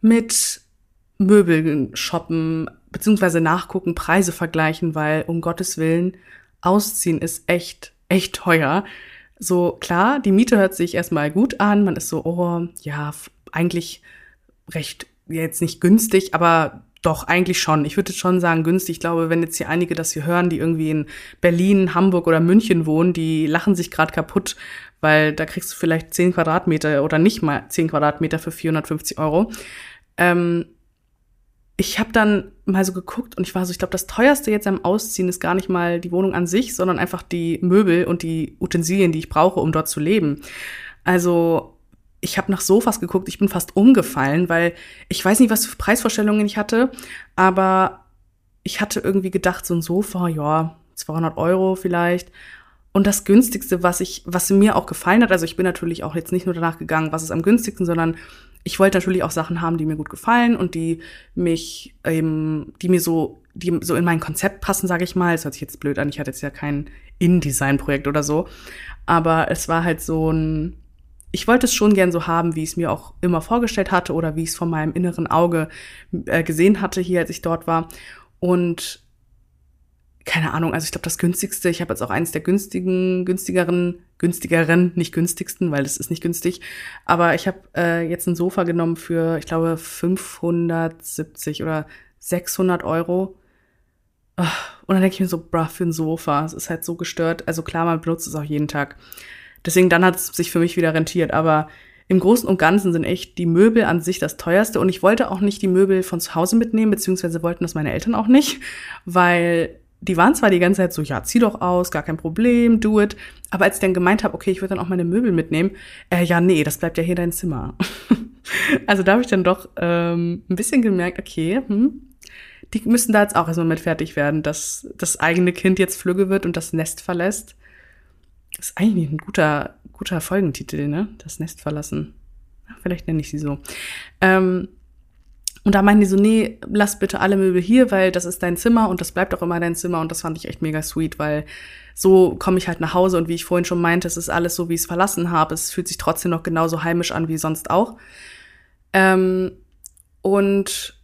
mit Möbeln shoppen, beziehungsweise nachgucken, Preise vergleichen, weil um Gottes Willen, ausziehen ist echt, echt teuer. So, klar, die Miete hört sich erstmal gut an. Man ist so, oh, ja, eigentlich recht, jetzt nicht günstig, aber doch, eigentlich schon. Ich würde schon sagen günstig. Ich glaube, wenn jetzt hier einige das hier hören, die irgendwie in Berlin, Hamburg oder München wohnen, die lachen sich gerade kaputt, weil da kriegst du vielleicht 10 Quadratmeter oder nicht mal 10 Quadratmeter für 450 Euro. Ähm, ich habe dann mal so geguckt und ich war so, ich glaube, das teuerste jetzt am Ausziehen ist gar nicht mal die Wohnung an sich, sondern einfach die Möbel und die Utensilien, die ich brauche, um dort zu leben. Also ich habe nach Sofas geguckt, ich bin fast umgefallen, weil ich weiß nicht, was für Preisvorstellungen ich hatte, aber ich hatte irgendwie gedacht, so ein Sofa, ja, 200 Euro vielleicht. Und das günstigste, was ich, was mir auch gefallen hat, also ich bin natürlich auch jetzt nicht nur danach gegangen, was ist am günstigsten, sondern ich wollte natürlich auch Sachen haben, die mir gut gefallen und die mich, ähm, die mir so, die so in mein Konzept passen, sage ich mal. Es hört sich jetzt blöd an, ich hatte jetzt ja kein InDesign-Projekt oder so, aber es war halt so ein ich wollte es schon gern so haben, wie ich es mir auch immer vorgestellt hatte oder wie ich es von meinem inneren Auge äh, gesehen hatte hier, als ich dort war. Und keine Ahnung, also ich glaube, das günstigste, ich habe jetzt auch eines der günstigen, günstigeren, günstigeren, nicht günstigsten, weil es ist nicht günstig, aber ich habe äh, jetzt ein Sofa genommen für, ich glaube, 570 oder 600 Euro. Und dann denke ich mir so, bruh, für ein Sofa, es ist halt so gestört. Also klar, man benutzt es auch jeden Tag. Deswegen dann hat es sich für mich wieder rentiert. Aber im Großen und Ganzen sind echt die Möbel an sich das teuerste. Und ich wollte auch nicht die Möbel von zu Hause mitnehmen, beziehungsweise wollten das meine Eltern auch nicht, weil die waren zwar die ganze Zeit so, ja, zieh doch aus, gar kein Problem, do it. Aber als ich dann gemeint habe, okay, ich würde dann auch meine Möbel mitnehmen, äh, ja, nee, das bleibt ja hier dein Zimmer. also da habe ich dann doch ähm, ein bisschen gemerkt, okay, hm, die müssen da jetzt auch erstmal mit fertig werden, dass das eigene Kind jetzt flügge wird und das Nest verlässt. Ist eigentlich ein guter, guter Folgentitel, ne? Das Nest verlassen. Vielleicht nenne ich sie so. Ähm, und da meinten die so, nee, lass bitte alle Möbel hier, weil das ist dein Zimmer und das bleibt auch immer dein Zimmer. Und das fand ich echt mega sweet, weil so komme ich halt nach Hause und wie ich vorhin schon meinte, es ist alles so, wie ich es verlassen habe. Es fühlt sich trotzdem noch genauso heimisch an wie sonst auch. Ähm, und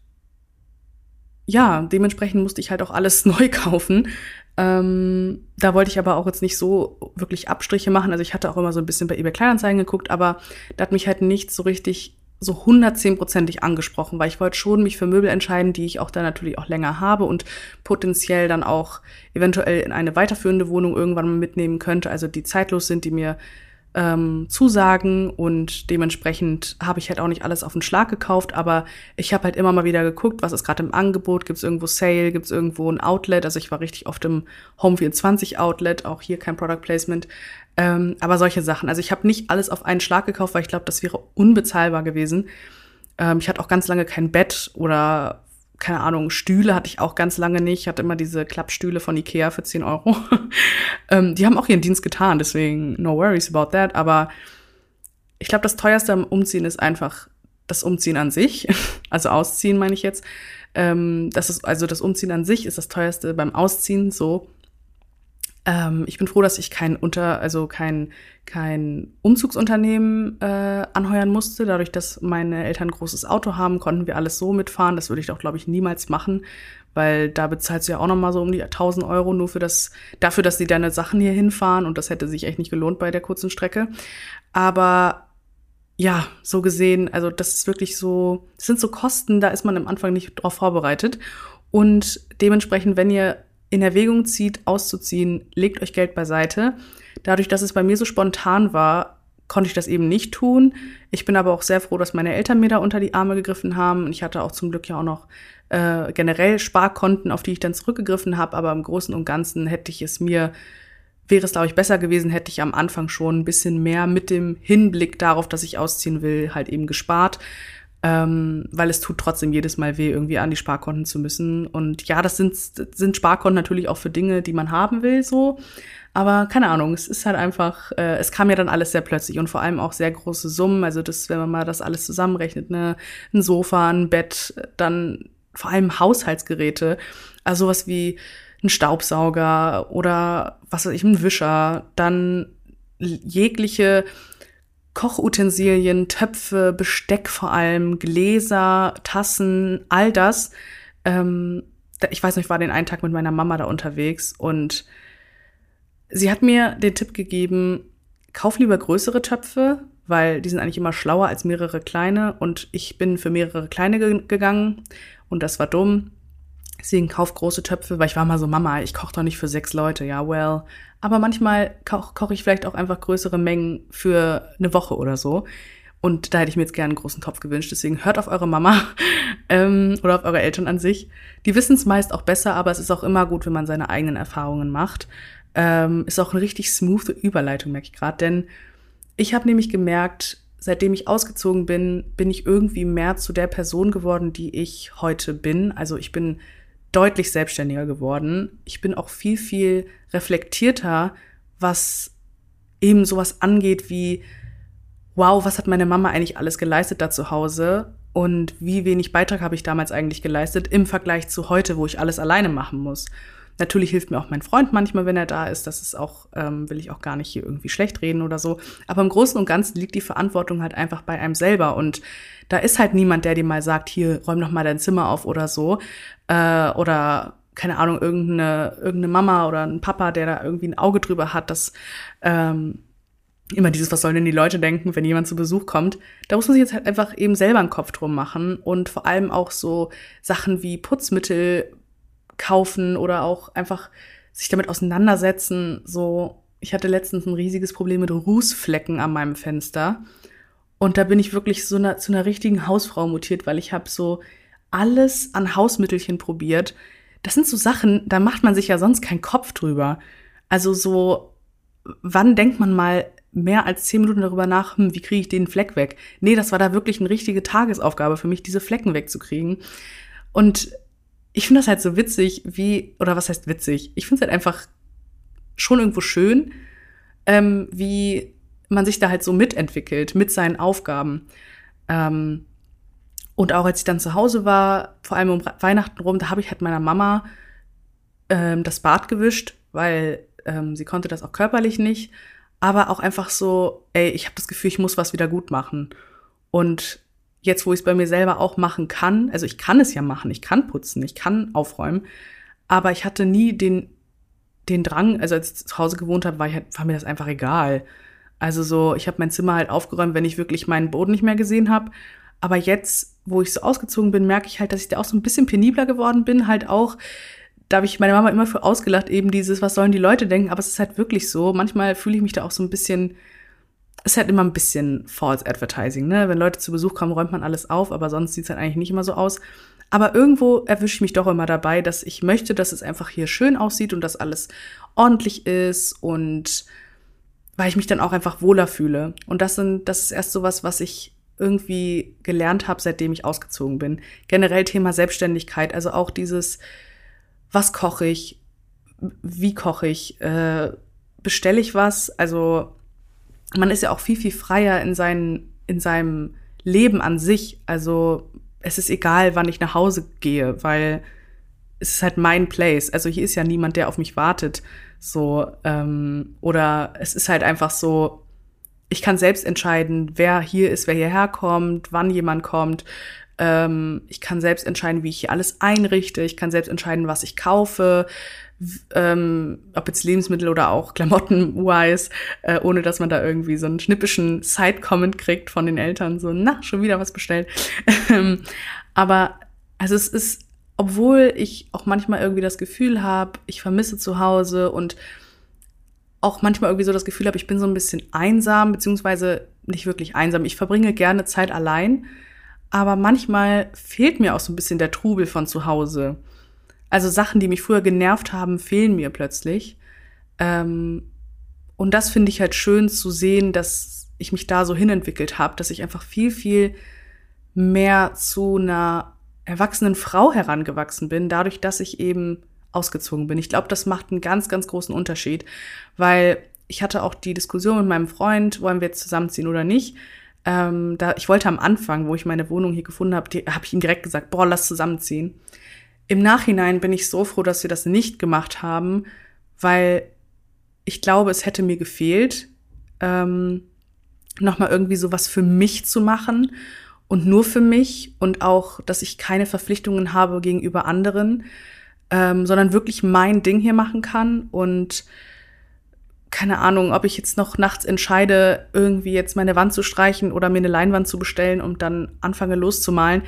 ja, dementsprechend musste ich halt auch alles neu kaufen. Ähm, da wollte ich aber auch jetzt nicht so wirklich Abstriche machen. Also ich hatte auch immer so ein bisschen bei eBay Kleinanzeigen geguckt, aber da hat mich halt nicht so richtig so 110%ig angesprochen, weil ich wollte schon mich für Möbel entscheiden, die ich auch dann natürlich auch länger habe und potenziell dann auch eventuell in eine weiterführende Wohnung irgendwann mitnehmen könnte, also die zeitlos sind, die mir ähm, Zusagen und dementsprechend habe ich halt auch nicht alles auf den Schlag gekauft, aber ich habe halt immer mal wieder geguckt, was ist gerade im Angebot, gibt es irgendwo Sale, gibt es irgendwo ein Outlet, also ich war richtig oft im Home 24 Outlet, auch hier kein Product Placement, ähm, aber solche Sachen. Also ich habe nicht alles auf einen Schlag gekauft, weil ich glaube, das wäre unbezahlbar gewesen. Ähm, ich hatte auch ganz lange kein Bett oder keine Ahnung, Stühle hatte ich auch ganz lange nicht. Ich hatte immer diese Klappstühle von Ikea für 10 Euro. ähm, die haben auch ihren Dienst getan, deswegen no worries about that. Aber ich glaube, das teuerste am Umziehen ist einfach das Umziehen an sich. also Ausziehen meine ich jetzt. Ähm, das ist, also das Umziehen an sich ist das teuerste beim Ausziehen so. Ähm, ich bin froh, dass ich kein Unter, also kein, kein Umzugsunternehmen äh, anheuern musste. Dadurch, dass meine Eltern ein großes Auto haben, konnten wir alles so mitfahren. Das würde ich doch, glaube ich, niemals machen, weil da bezahlst du ja auch noch mal so um die 1000 Euro nur für das, dafür, dass sie deine Sachen hier hinfahren und das hätte sich echt nicht gelohnt bei der kurzen Strecke. Aber ja, so gesehen, also das ist wirklich so, das sind so Kosten, da ist man am Anfang nicht drauf vorbereitet. Und dementsprechend, wenn ihr in Erwägung zieht, auszuziehen, legt euch Geld beiseite. Dadurch, dass es bei mir so spontan war, konnte ich das eben nicht tun. Ich bin aber auch sehr froh, dass meine Eltern mir da unter die Arme gegriffen haben. Ich hatte auch zum Glück ja auch noch äh, generell Sparkonten, auf die ich dann zurückgegriffen habe. Aber im Großen und Ganzen hätte ich es mir, wäre es, glaube ich, besser gewesen, hätte ich am Anfang schon ein bisschen mehr mit dem Hinblick darauf, dass ich ausziehen will, halt eben gespart. Ähm, weil es tut trotzdem jedes Mal weh, irgendwie an die Sparkonten zu müssen. Und ja, das sind, sind Sparkonten natürlich auch für Dinge, die man haben will, so. Aber keine Ahnung, es ist halt einfach, äh, es kam ja dann alles sehr plötzlich und vor allem auch sehr große Summen. Also das, wenn man mal das alles zusammenrechnet, ne, ein Sofa, ein Bett, dann vor allem Haushaltsgeräte, also was wie ein Staubsauger oder was weiß ich, ein Wischer, dann jegliche Kochutensilien, Töpfe, Besteck vor allem, Gläser, Tassen, all das. Ähm, ich weiß noch, ich war den einen Tag mit meiner Mama da unterwegs und sie hat mir den Tipp gegeben, kauf lieber größere Töpfe, weil die sind eigentlich immer schlauer als mehrere kleine und ich bin für mehrere kleine ge gegangen und das war dumm. Deswegen kauf große Töpfe, weil ich war mal so, Mama, ich koche doch nicht für sechs Leute. Ja, well. Aber manchmal koche koch ich vielleicht auch einfach größere Mengen für eine Woche oder so. Und da hätte ich mir jetzt gerne einen großen Topf gewünscht. Deswegen hört auf eure Mama ähm, oder auf eure Eltern an sich. Die wissen es meist auch besser, aber es ist auch immer gut, wenn man seine eigenen Erfahrungen macht. Ähm, ist auch eine richtig smooth Überleitung, merke ich gerade. Denn ich habe nämlich gemerkt, seitdem ich ausgezogen bin, bin ich irgendwie mehr zu der Person geworden, die ich heute bin. Also ich bin deutlich selbstständiger geworden. Ich bin auch viel, viel reflektierter, was eben sowas angeht wie, wow, was hat meine Mama eigentlich alles geleistet da zu Hause und wie wenig Beitrag habe ich damals eigentlich geleistet im Vergleich zu heute, wo ich alles alleine machen muss. Natürlich hilft mir auch mein Freund manchmal, wenn er da ist. Das ist auch, ähm, will ich auch gar nicht hier irgendwie schlecht reden oder so. Aber im Großen und Ganzen liegt die Verantwortung halt einfach bei einem selber. Und da ist halt niemand, der dir mal sagt, hier, räum doch mal dein Zimmer auf oder so. Äh, oder keine Ahnung, irgendeine, irgendeine Mama oder ein Papa, der da irgendwie ein Auge drüber hat, dass ähm, immer dieses, was sollen denn die Leute denken, wenn jemand zu Besuch kommt. Da muss man sich jetzt halt einfach eben selber einen Kopf drum machen und vor allem auch so Sachen wie Putzmittel kaufen oder auch einfach sich damit auseinandersetzen. So, ich hatte letztens ein riesiges Problem mit Rußflecken an meinem Fenster. Und da bin ich wirklich so eine, zu einer richtigen Hausfrau mutiert, weil ich habe so alles an Hausmittelchen probiert. Das sind so Sachen, da macht man sich ja sonst keinen Kopf drüber. Also so, wann denkt man mal mehr als zehn Minuten darüber nach, hm, wie kriege ich den Fleck weg? Nee, das war da wirklich eine richtige Tagesaufgabe für mich, diese Flecken wegzukriegen. Und ich finde das halt so witzig, wie, oder was heißt witzig? Ich finde es halt einfach schon irgendwo schön, ähm, wie man sich da halt so mitentwickelt mit seinen Aufgaben. Ähm, und auch als ich dann zu Hause war, vor allem um Weihnachten rum, da habe ich halt meiner Mama ähm, das Bad gewischt, weil ähm, sie konnte das auch körperlich nicht. Aber auch einfach so, ey, ich habe das Gefühl, ich muss was wieder gut machen. Und jetzt, wo ich es bei mir selber auch machen kann, also ich kann es ja machen, ich kann putzen, ich kann aufräumen, aber ich hatte nie den, den Drang, also als ich zu Hause gewohnt habe, war, ich, halt, war mir das einfach egal. Also so, ich habe mein Zimmer halt aufgeräumt, wenn ich wirklich meinen Boden nicht mehr gesehen habe. Aber jetzt, wo ich so ausgezogen bin, merke ich halt, dass ich da auch so ein bisschen penibler geworden bin. Halt auch, da habe ich meine Mama immer für ausgelacht, eben dieses, was sollen die Leute denken. Aber es ist halt wirklich so. Manchmal fühle ich mich da auch so ein bisschen ist halt immer ein bisschen False Advertising, ne? Wenn Leute zu Besuch kommen, räumt man alles auf, aber sonst sieht's halt eigentlich nicht immer so aus. Aber irgendwo erwische ich mich doch immer dabei, dass ich möchte, dass es einfach hier schön aussieht und dass alles ordentlich ist und weil ich mich dann auch einfach wohler fühle. Und das sind, das ist erst sowas, was ich irgendwie gelernt habe, seitdem ich ausgezogen bin. Generell Thema Selbstständigkeit, also auch dieses, was koche ich, wie koche ich, äh, bestelle ich was, also man ist ja auch viel, viel freier in, seinen, in seinem Leben an sich. Also es ist egal, wann ich nach Hause gehe, weil es ist halt mein Place. Also hier ist ja niemand, der auf mich wartet. So, ähm, oder es ist halt einfach so, ich kann selbst entscheiden, wer hier ist, wer hierher kommt, wann jemand kommt. Ähm, ich kann selbst entscheiden, wie ich hier alles einrichte. Ich kann selbst entscheiden, was ich kaufe ähm, ob jetzt Lebensmittel oder auch Klamotten-wise, äh, ohne dass man da irgendwie so einen schnippischen Side-Comment kriegt von den Eltern, so, na, schon wieder was bestellt. Ähm, aber also es ist, obwohl ich auch manchmal irgendwie das Gefühl habe, ich vermisse zu Hause und auch manchmal irgendwie so das Gefühl habe, ich bin so ein bisschen einsam, beziehungsweise nicht wirklich einsam. Ich verbringe gerne Zeit allein, aber manchmal fehlt mir auch so ein bisschen der Trubel von zu Hause. Also Sachen, die mich früher genervt haben, fehlen mir plötzlich. Ähm, und das finde ich halt schön zu sehen, dass ich mich da so hinentwickelt habe, dass ich einfach viel, viel mehr zu einer erwachsenen Frau herangewachsen bin, dadurch, dass ich eben ausgezogen bin. Ich glaube, das macht einen ganz, ganz großen Unterschied, weil ich hatte auch die Diskussion mit meinem Freund, wollen wir jetzt zusammenziehen oder nicht. Ähm, da, ich wollte am Anfang, wo ich meine Wohnung hier gefunden habe, habe ich ihm direkt gesagt, boah, lass zusammenziehen. Im Nachhinein bin ich so froh, dass wir das nicht gemacht haben, weil ich glaube, es hätte mir gefehlt, ähm, nochmal irgendwie sowas für mich zu machen und nur für mich und auch, dass ich keine Verpflichtungen habe gegenüber anderen, ähm, sondern wirklich mein Ding hier machen kann und keine Ahnung, ob ich jetzt noch nachts entscheide, irgendwie jetzt meine Wand zu streichen oder mir eine Leinwand zu bestellen und dann anfange loszumalen.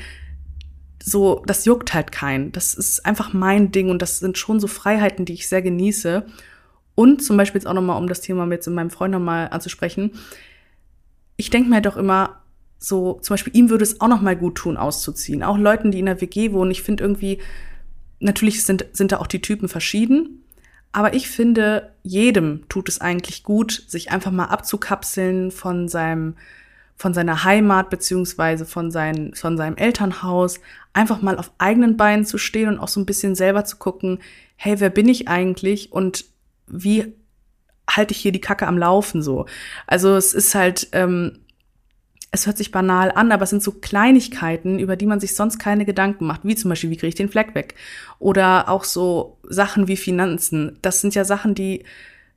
So, das juckt halt keinen. Das ist einfach mein Ding und das sind schon so Freiheiten, die ich sehr genieße. Und zum Beispiel jetzt auch nochmal, um das Thema mit meinem Freund nochmal anzusprechen. Ich denke mir doch immer, so, zum Beispiel ihm würde es auch nochmal gut tun, auszuziehen. Auch Leuten, die in der WG wohnen. Ich finde irgendwie, natürlich sind, sind da auch die Typen verschieden. Aber ich finde, jedem tut es eigentlich gut, sich einfach mal abzukapseln von seinem, von seiner Heimat beziehungsweise von, sein, von seinem Elternhaus, einfach mal auf eigenen Beinen zu stehen und auch so ein bisschen selber zu gucken, hey, wer bin ich eigentlich und wie halte ich hier die Kacke am Laufen so? Also es ist halt, ähm, es hört sich banal an, aber es sind so Kleinigkeiten, über die man sich sonst keine Gedanken macht, wie zum Beispiel, wie kriege ich den Fleck weg? Oder auch so Sachen wie Finanzen. Das sind ja Sachen, die,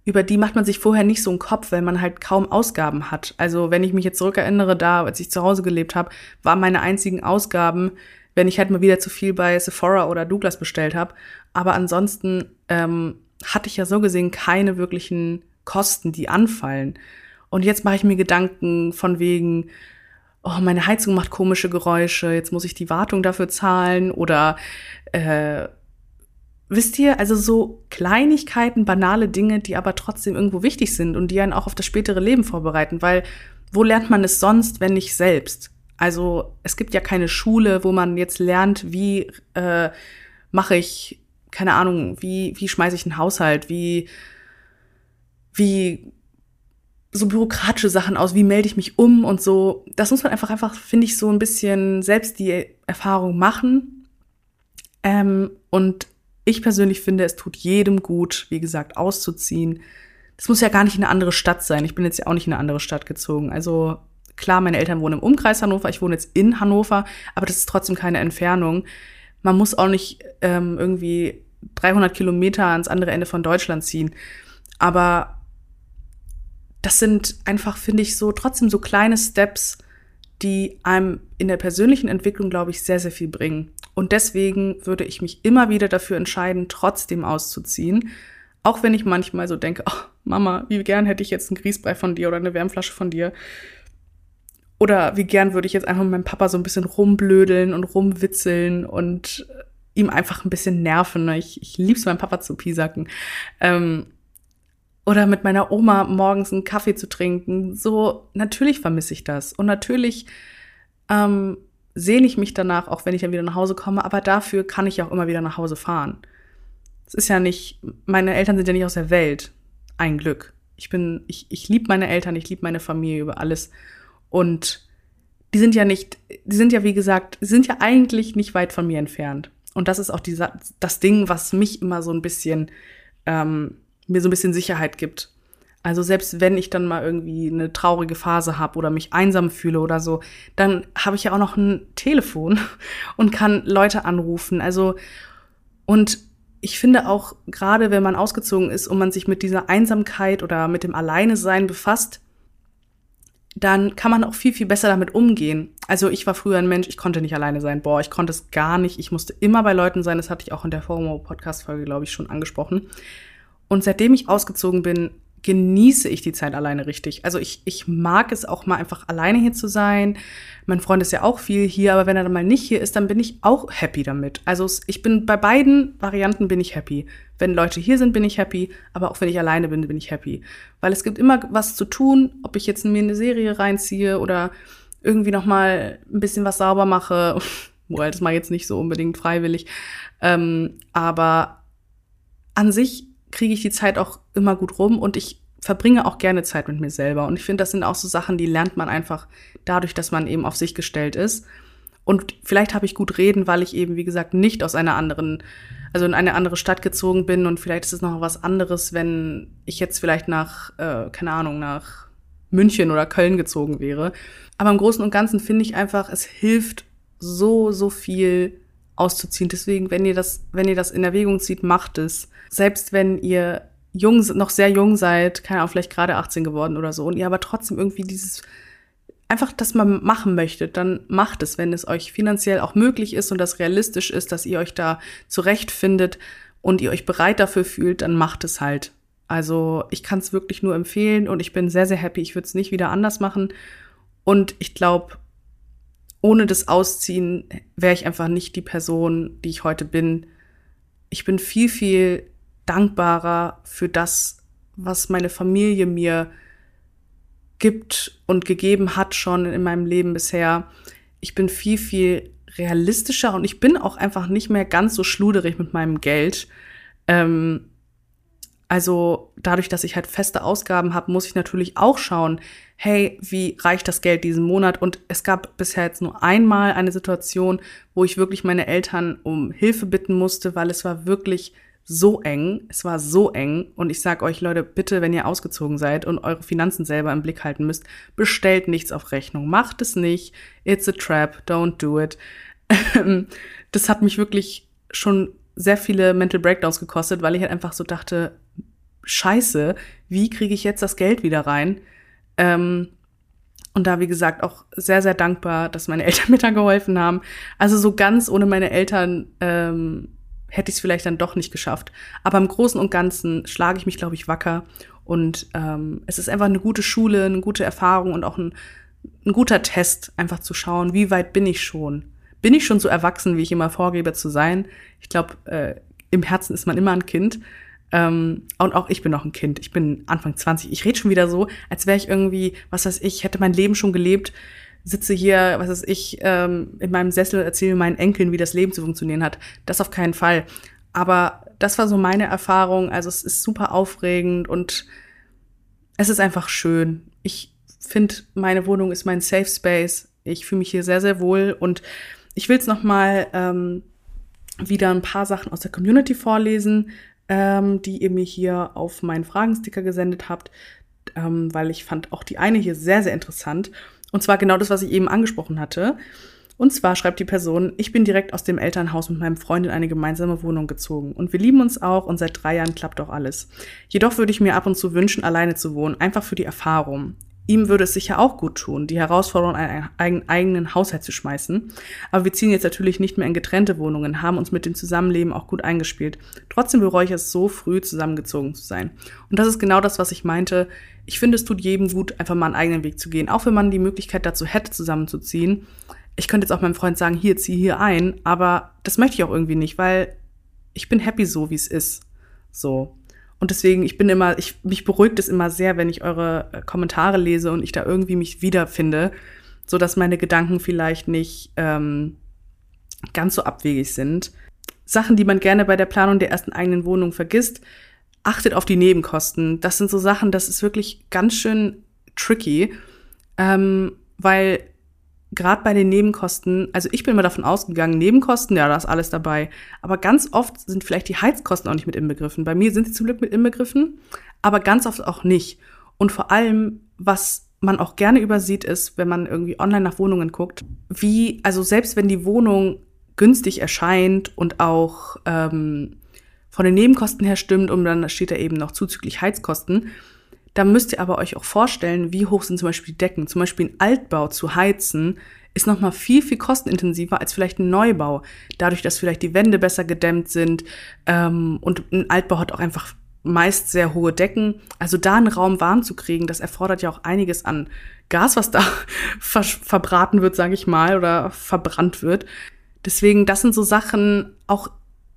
über die macht man sich vorher nicht so einen Kopf, weil man halt kaum Ausgaben hat. Also wenn ich mich jetzt zurückerinnere, da, als ich zu Hause gelebt habe, waren meine einzigen Ausgaben, wenn ich halt mal wieder zu viel bei Sephora oder Douglas bestellt habe. Aber ansonsten ähm, hatte ich ja so gesehen keine wirklichen Kosten, die anfallen. Und jetzt mache ich mir Gedanken von wegen, oh, meine Heizung macht komische Geräusche, jetzt muss ich die Wartung dafür zahlen oder äh, wisst ihr, also so Kleinigkeiten, banale Dinge, die aber trotzdem irgendwo wichtig sind und die einen auch auf das spätere Leben vorbereiten, weil wo lernt man es sonst, wenn nicht selbst? Also es gibt ja keine Schule, wo man jetzt lernt, wie äh, mache ich, keine Ahnung, wie, wie schmeiße ich einen Haushalt, wie, wie so bürokratische Sachen aus, wie melde ich mich um und so. Das muss man einfach, einfach, finde ich, so ein bisschen selbst die Erfahrung machen. Ähm, und ich persönlich finde, es tut jedem gut, wie gesagt, auszuziehen. Das muss ja gar nicht in eine andere Stadt sein. Ich bin jetzt ja auch nicht in eine andere Stadt gezogen. Also klar, meine Eltern wohnen im Umkreis Hannover, ich wohne jetzt in Hannover, aber das ist trotzdem keine Entfernung. Man muss auch nicht ähm, irgendwie 300 Kilometer ans andere Ende von Deutschland ziehen. Aber das sind einfach, finde ich, so trotzdem so kleine Steps, die einem in der persönlichen Entwicklung, glaube ich, sehr, sehr viel bringen. Und deswegen würde ich mich immer wieder dafür entscheiden, trotzdem auszuziehen. Auch wenn ich manchmal so denke, oh, Mama, wie gern hätte ich jetzt einen Grießbrei von dir oder eine Wärmflasche von dir. Oder wie gern würde ich jetzt einfach mit meinem Papa so ein bisschen rumblödeln und rumwitzeln und ihm einfach ein bisschen nerven. Ich, ich liebe es, meinem Papa zu piesacken. Ähm, oder mit meiner Oma morgens einen Kaffee zu trinken. So, natürlich vermisse ich das. Und natürlich ähm, sehne ich mich danach, auch wenn ich dann wieder nach Hause komme, aber dafür kann ich auch immer wieder nach Hause fahren. Es ist ja nicht, meine Eltern sind ja nicht aus der Welt. Ein Glück. Ich bin, ich, ich liebe meine Eltern, ich liebe meine Familie über alles. Und die sind ja nicht, die sind ja, wie gesagt, sind ja eigentlich nicht weit von mir entfernt. Und das ist auch dieser, das Ding, was mich immer so ein bisschen ähm, mir so ein bisschen Sicherheit gibt. Also selbst wenn ich dann mal irgendwie eine traurige Phase habe oder mich einsam fühle oder so, dann habe ich ja auch noch ein Telefon und kann Leute anrufen. Also und ich finde auch gerade, wenn man ausgezogen ist und man sich mit dieser Einsamkeit oder mit dem Alleinesein befasst, dann kann man auch viel, viel besser damit umgehen. Also ich war früher ein Mensch, ich konnte nicht alleine sein. Boah, ich konnte es gar nicht. Ich musste immer bei Leuten sein. Das hatte ich auch in der FOMO-Podcast-Folge, glaube ich, schon angesprochen. Und seitdem ich ausgezogen bin, genieße ich die Zeit alleine richtig. Also ich, ich mag es auch mal einfach alleine hier zu sein. Mein Freund ist ja auch viel hier, aber wenn er dann mal nicht hier ist, dann bin ich auch happy damit. Also ich bin bei beiden Varianten bin ich happy. Wenn Leute hier sind, bin ich happy, aber auch wenn ich alleine bin, bin ich happy. Weil es gibt immer was zu tun, ob ich jetzt mir eine Serie reinziehe oder irgendwie noch mal ein bisschen was sauber mache. Wohl, das ich jetzt nicht so unbedingt freiwillig. Ähm, aber an sich kriege ich die Zeit auch immer gut rum und ich verbringe auch gerne Zeit mit mir selber. Und ich finde, das sind auch so Sachen, die lernt man einfach dadurch, dass man eben auf sich gestellt ist. Und vielleicht habe ich gut reden, weil ich eben, wie gesagt, nicht aus einer anderen, also in eine andere Stadt gezogen bin. Und vielleicht ist es noch was anderes, wenn ich jetzt vielleicht nach, äh, keine Ahnung, nach München oder Köln gezogen wäre. Aber im Großen und Ganzen finde ich einfach, es hilft so, so viel auszuziehen. Deswegen, wenn ihr das, wenn ihr das in Erwägung zieht, macht es. Selbst wenn ihr jung, noch sehr jung seid, keine Ahnung, vielleicht gerade 18 geworden oder so, und ihr aber trotzdem irgendwie dieses, einfach das mal machen möchtet, dann macht es, wenn es euch finanziell auch möglich ist und das realistisch ist, dass ihr euch da zurechtfindet und ihr euch bereit dafür fühlt, dann macht es halt. Also ich kann es wirklich nur empfehlen und ich bin sehr, sehr happy. Ich würde es nicht wieder anders machen. Und ich glaube, ohne das Ausziehen wäre ich einfach nicht die Person, die ich heute bin. Ich bin viel, viel dankbarer für das, was meine Familie mir gibt und gegeben hat schon in meinem Leben bisher. Ich bin viel, viel realistischer und ich bin auch einfach nicht mehr ganz so schluderig mit meinem Geld. Ähm, also dadurch, dass ich halt feste Ausgaben habe, muss ich natürlich auch schauen, hey, wie reicht das Geld diesen Monat? Und es gab bisher jetzt nur einmal eine Situation, wo ich wirklich meine Eltern um Hilfe bitten musste, weil es war wirklich so eng. Es war so eng. Und ich sage euch, Leute, bitte, wenn ihr ausgezogen seid und eure Finanzen selber im Blick halten müsst, bestellt nichts auf Rechnung. Macht es nicht. It's a trap. Don't do it. das hat mich wirklich schon sehr viele Mental Breakdowns gekostet, weil ich halt einfach so dachte, scheiße, wie kriege ich jetzt das Geld wieder rein? Ähm, und da, wie gesagt, auch sehr, sehr dankbar, dass meine Eltern mir da geholfen haben. Also so ganz ohne meine Eltern ähm, hätte ich es vielleicht dann doch nicht geschafft. Aber im Großen und Ganzen schlage ich mich, glaube ich, wacker. Und ähm, es ist einfach eine gute Schule, eine gute Erfahrung und auch ein, ein guter Test, einfach zu schauen, wie weit bin ich schon bin ich schon so erwachsen, wie ich immer vorgebe zu sein. Ich glaube, äh, im Herzen ist man immer ein Kind. Ähm, und auch ich bin noch ein Kind. Ich bin Anfang 20. Ich rede schon wieder so, als wäre ich irgendwie, was weiß ich, hätte mein Leben schon gelebt, sitze hier, was weiß ich, ähm, in meinem Sessel erzähle meinen Enkeln, wie das Leben zu funktionieren hat. Das auf keinen Fall. Aber das war so meine Erfahrung. Also es ist super aufregend und es ist einfach schön. Ich finde, meine Wohnung ist mein Safe Space. Ich fühle mich hier sehr, sehr wohl und ich will jetzt noch mal ähm, wieder ein paar Sachen aus der Community vorlesen, ähm, die ihr mir hier auf meinen Fragensticker gesendet habt, ähm, weil ich fand auch die eine hier sehr, sehr interessant. Und zwar genau das, was ich eben angesprochen hatte. Und zwar schreibt die Person, ich bin direkt aus dem Elternhaus mit meinem Freund in eine gemeinsame Wohnung gezogen. Und wir lieben uns auch und seit drei Jahren klappt auch alles. Jedoch würde ich mir ab und zu wünschen, alleine zu wohnen, einfach für die Erfahrung. Ihm würde es sicher auch gut tun, die Herausforderung, einen eigenen Haushalt zu schmeißen. Aber wir ziehen jetzt natürlich nicht mehr in getrennte Wohnungen, haben uns mit dem Zusammenleben auch gut eingespielt. Trotzdem bereue ich es so früh zusammengezogen zu sein. Und das ist genau das, was ich meinte. Ich finde, es tut jedem gut, einfach mal einen eigenen Weg zu gehen. Auch wenn man die Möglichkeit dazu hätte, zusammenzuziehen. Ich könnte jetzt auch meinem Freund sagen, hier, zieh hier ein. Aber das möchte ich auch irgendwie nicht, weil ich bin happy so, wie es ist. So. Und deswegen, ich bin immer, ich, mich beruhigt es immer sehr, wenn ich eure äh, Kommentare lese und ich da irgendwie mich wiederfinde, so dass meine Gedanken vielleicht nicht ähm, ganz so abwegig sind. Sachen, die man gerne bei der Planung der ersten eigenen Wohnung vergisst, achtet auf die Nebenkosten. Das sind so Sachen, das ist wirklich ganz schön tricky, ähm, weil gerade bei den Nebenkosten, also ich bin immer davon ausgegangen, Nebenkosten, ja, da ist alles dabei. Aber ganz oft sind vielleicht die Heizkosten auch nicht mit inbegriffen. Bei mir sind sie zum Glück mit inbegriffen, aber ganz oft auch nicht. Und vor allem, was man auch gerne übersieht, ist, wenn man irgendwie online nach Wohnungen guckt, wie, also selbst wenn die Wohnung günstig erscheint und auch ähm, von den Nebenkosten her stimmt und dann steht da eben noch zuzüglich Heizkosten, da müsst ihr aber euch auch vorstellen, wie hoch sind zum Beispiel die Decken. Zum Beispiel ein Altbau zu heizen ist nochmal viel, viel kostenintensiver als vielleicht ein Neubau. Dadurch, dass vielleicht die Wände besser gedämmt sind ähm, und ein Altbau hat auch einfach meist sehr hohe Decken. Also da einen Raum warm zu kriegen, das erfordert ja auch einiges an Gas, was da ver verbraten wird, sage ich mal, oder verbrannt wird. Deswegen, das sind so Sachen, auch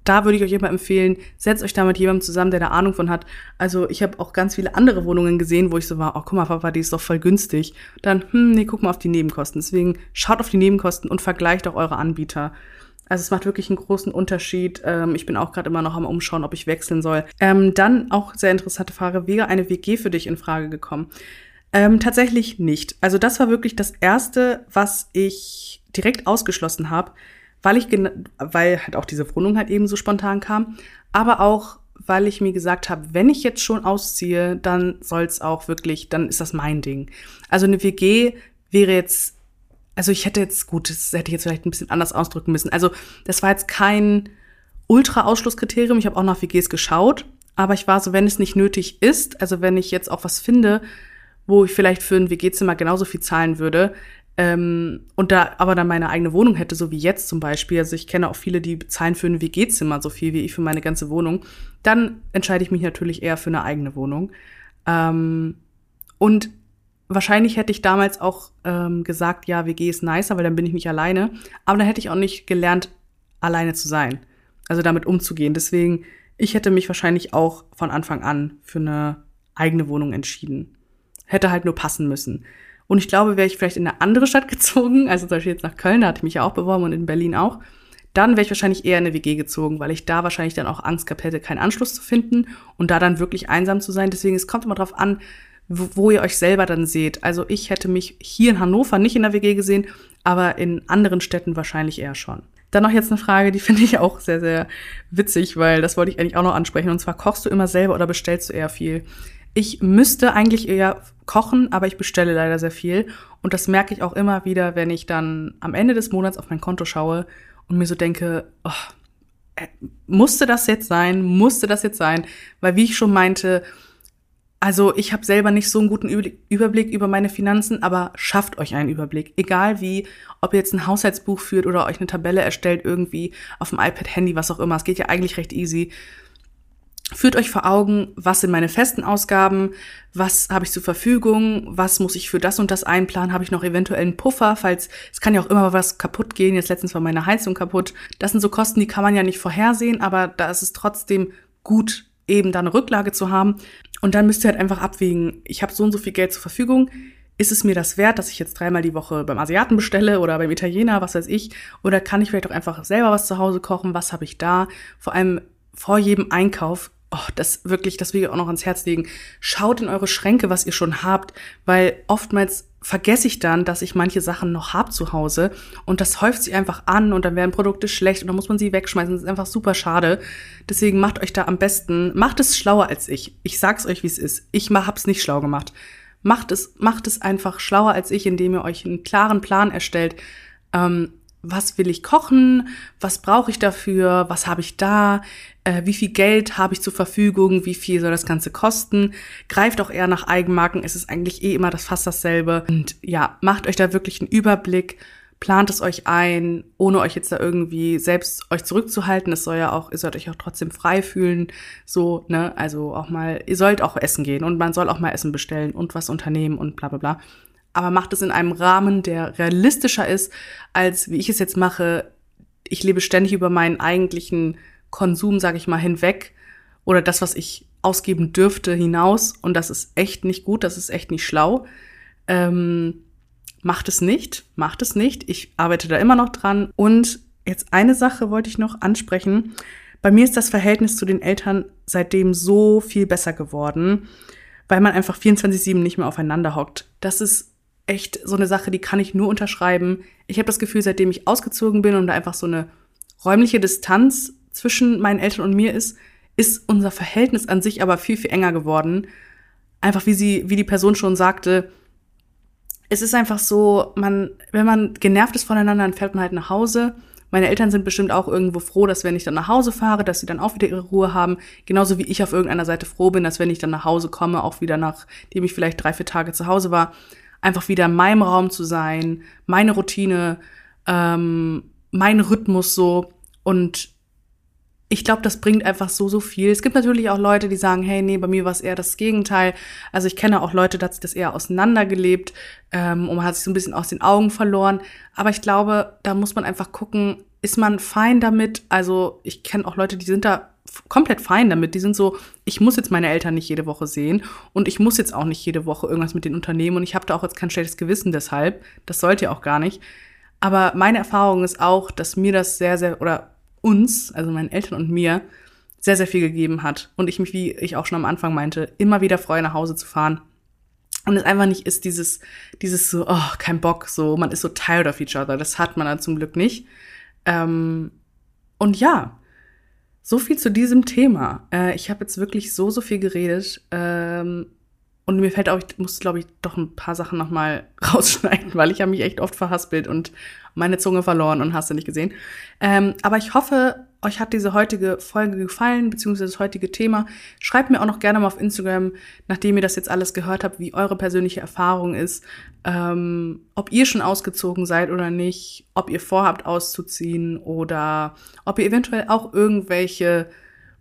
da würde ich euch immer empfehlen, setzt euch da mit jemandem zusammen, der da Ahnung von hat. Also ich habe auch ganz viele andere Wohnungen gesehen, wo ich so war, oh guck mal, Papa, die ist doch voll günstig. Dann, hm, nee, guck mal auf die Nebenkosten. Deswegen schaut auf die Nebenkosten und vergleicht auch eure Anbieter. Also es macht wirklich einen großen Unterschied. Ähm, ich bin auch gerade immer noch am Umschauen, ob ich wechseln soll. Ähm, dann auch sehr interessante Frage, wäre eine WG für dich in Frage gekommen? Ähm, tatsächlich nicht. Also das war wirklich das Erste, was ich direkt ausgeschlossen habe, weil ich weil halt auch diese Wohnung halt eben so spontan kam, aber auch weil ich mir gesagt habe, wenn ich jetzt schon ausziehe, dann soll es auch wirklich, dann ist das mein Ding. Also eine WG wäre jetzt, also ich hätte jetzt, gut, das hätte ich jetzt vielleicht ein bisschen anders ausdrücken müssen. Also das war jetzt kein Ultra-Ausschlusskriterium. Ich habe auch nach WGs geschaut, aber ich war so, wenn es nicht nötig ist, also wenn ich jetzt auch was finde, wo ich vielleicht für ein WG-Zimmer genauso viel zahlen würde, ähm, und da aber dann meine eigene Wohnung hätte, so wie jetzt zum Beispiel, also ich kenne auch viele, die bezahlen für ein WG-Zimmer so viel wie ich für meine ganze Wohnung, dann entscheide ich mich natürlich eher für eine eigene Wohnung. Ähm, und wahrscheinlich hätte ich damals auch ähm, gesagt, ja, WG ist nicer, weil dann bin ich nicht alleine. Aber dann hätte ich auch nicht gelernt, alleine zu sein. Also damit umzugehen. Deswegen, ich hätte mich wahrscheinlich auch von Anfang an für eine eigene Wohnung entschieden. Hätte halt nur passen müssen. Und ich glaube, wäre ich vielleicht in eine andere Stadt gezogen, also zum Beispiel jetzt nach Köln, da hatte ich mich ja auch beworben und in Berlin auch, dann wäre ich wahrscheinlich eher in eine WG gezogen, weil ich da wahrscheinlich dann auch Angst gehabt hätte, keinen Anschluss zu finden und da dann wirklich einsam zu sein. Deswegen, es kommt immer drauf an, wo, ihr euch selber dann seht. Also ich hätte mich hier in Hannover nicht in der WG gesehen, aber in anderen Städten wahrscheinlich eher schon. Dann noch jetzt eine Frage, die finde ich auch sehr, sehr witzig, weil das wollte ich eigentlich auch noch ansprechen. Und zwar, kochst du immer selber oder bestellst du eher viel? Ich müsste eigentlich eher kochen, aber ich bestelle leider sehr viel. Und das merke ich auch immer wieder, wenn ich dann am Ende des Monats auf mein Konto schaue und mir so denke, oh, äh, musste das jetzt sein? Musste das jetzt sein? Weil wie ich schon meinte, also ich habe selber nicht so einen guten Überblick über meine Finanzen, aber schafft euch einen Überblick. Egal wie, ob ihr jetzt ein Haushaltsbuch führt oder euch eine Tabelle erstellt irgendwie auf dem iPad, Handy, was auch immer. Es geht ja eigentlich recht easy. Führt euch vor Augen, was sind meine festen Ausgaben, was habe ich zur Verfügung, was muss ich für das und das einplanen, habe ich noch eventuell einen Puffer, falls es kann ja auch immer was kaputt gehen. Jetzt letztens war meine Heizung kaputt. Das sind so Kosten, die kann man ja nicht vorhersehen, aber da ist es trotzdem gut, eben da eine Rücklage zu haben. Und dann müsst ihr halt einfach abwägen, ich habe so und so viel Geld zur Verfügung. Ist es mir das wert, dass ich jetzt dreimal die Woche beim Asiaten bestelle oder beim Italiener, was weiß ich? Oder kann ich vielleicht auch einfach selber was zu Hause kochen? Was habe ich da? Vor allem vor jedem Einkauf oh, das wirklich, das will ich auch noch ans Herz legen. Schaut in eure Schränke, was ihr schon habt, weil oftmals vergesse ich dann, dass ich manche Sachen noch hab zu Hause und das häuft sich einfach an und dann werden Produkte schlecht und dann muss man sie wegschmeißen. Das ist einfach super schade. Deswegen macht euch da am besten, macht es schlauer als ich. Ich sag's euch, wie es ist. Ich hab's nicht schlau gemacht. Macht es, macht es einfach schlauer als ich, indem ihr euch einen klaren Plan erstellt. Ähm, was will ich kochen, was brauche ich dafür, was habe ich da, äh, wie viel Geld habe ich zur Verfügung, wie viel soll das Ganze kosten. Greift auch eher nach Eigenmarken, es ist eigentlich eh immer das fast dasselbe. Und ja, macht euch da wirklich einen Überblick, plant es euch ein, ohne euch jetzt da irgendwie selbst euch zurückzuhalten. Es soll ja auch, ihr sollt euch auch trotzdem frei fühlen, so, ne, also auch mal, ihr sollt auch essen gehen und man soll auch mal Essen bestellen und was unternehmen und bla bla bla aber macht es in einem Rahmen, der realistischer ist, als wie ich es jetzt mache. Ich lebe ständig über meinen eigentlichen Konsum, sage ich mal, hinweg oder das, was ich ausgeben dürfte, hinaus. Und das ist echt nicht gut, das ist echt nicht schlau. Ähm, macht es nicht, macht es nicht. Ich arbeite da immer noch dran. Und jetzt eine Sache wollte ich noch ansprechen. Bei mir ist das Verhältnis zu den Eltern seitdem so viel besser geworden, weil man einfach 24-7 nicht mehr aufeinander hockt. Das ist echt so eine Sache, die kann ich nur unterschreiben. Ich habe das Gefühl, seitdem ich ausgezogen bin und da einfach so eine räumliche Distanz zwischen meinen Eltern und mir ist, ist unser Verhältnis an sich aber viel, viel enger geworden. Einfach wie sie, wie die Person schon sagte, es ist einfach so, man, wenn man genervt ist voneinander, dann fährt man halt nach Hause. Meine Eltern sind bestimmt auch irgendwo froh, dass wenn ich dann nach Hause fahre, dass sie dann auch wieder ihre Ruhe haben. Genauso wie ich auf irgendeiner Seite froh bin, dass wenn ich dann nach Hause komme, auch wieder nachdem ich vielleicht drei, vier Tage zu Hause war, einfach wieder in meinem Raum zu sein, meine Routine, ähm, mein Rhythmus so. Und ich glaube, das bringt einfach so, so viel. Es gibt natürlich auch Leute, die sagen, hey, nee, bei mir war es eher das Gegenteil. Also ich kenne auch Leute, da hat sich das eher auseinandergelebt ähm, und man hat sich so ein bisschen aus den Augen verloren. Aber ich glaube, da muss man einfach gucken, ist man fein damit? Also ich kenne auch Leute, die sind da komplett fein damit. Die sind so, ich muss jetzt meine Eltern nicht jede Woche sehen und ich muss jetzt auch nicht jede Woche irgendwas mit den Unternehmen und ich habe da auch jetzt kein schlechtes Gewissen deshalb. Das sollte ihr auch gar nicht. Aber meine Erfahrung ist auch, dass mir das sehr, sehr, oder uns, also meinen Eltern und mir, sehr, sehr viel gegeben hat. Und ich mich, wie ich auch schon am Anfang meinte, immer wieder freue, nach Hause zu fahren Und es einfach nicht ist dieses, dieses so, oh, kein Bock, so, man ist so tired of each other. Das hat man dann zum Glück nicht. Ähm, und ja, so viel zu diesem Thema. Äh, ich habe jetzt wirklich so, so viel geredet. Ähm, und mir fällt auch, ich muss, glaube ich, doch ein paar Sachen nochmal rausschneiden, weil ich habe mich echt oft verhaspelt und meine Zunge verloren und hast du nicht gesehen. Ähm, aber ich hoffe, euch hat diese heutige Folge gefallen, beziehungsweise das heutige Thema. Schreibt mir auch noch gerne mal auf Instagram, nachdem ihr das jetzt alles gehört habt, wie eure persönliche Erfahrung ist, ähm, ob ihr schon ausgezogen seid oder nicht, ob ihr vorhabt auszuziehen oder ob ihr eventuell auch irgendwelche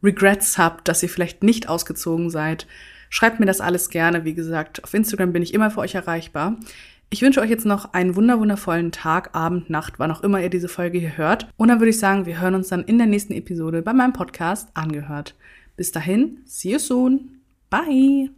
Regrets habt, dass ihr vielleicht nicht ausgezogen seid. Schreibt mir das alles gerne. Wie gesagt, auf Instagram bin ich immer für euch erreichbar. Ich wünsche euch jetzt noch einen wunderwundervollen Tag, Abend, Nacht, wann auch immer ihr diese Folge hier hört. Und dann würde ich sagen, wir hören uns dann in der nächsten Episode bei meinem Podcast angehört. Bis dahin, see you soon. Bye.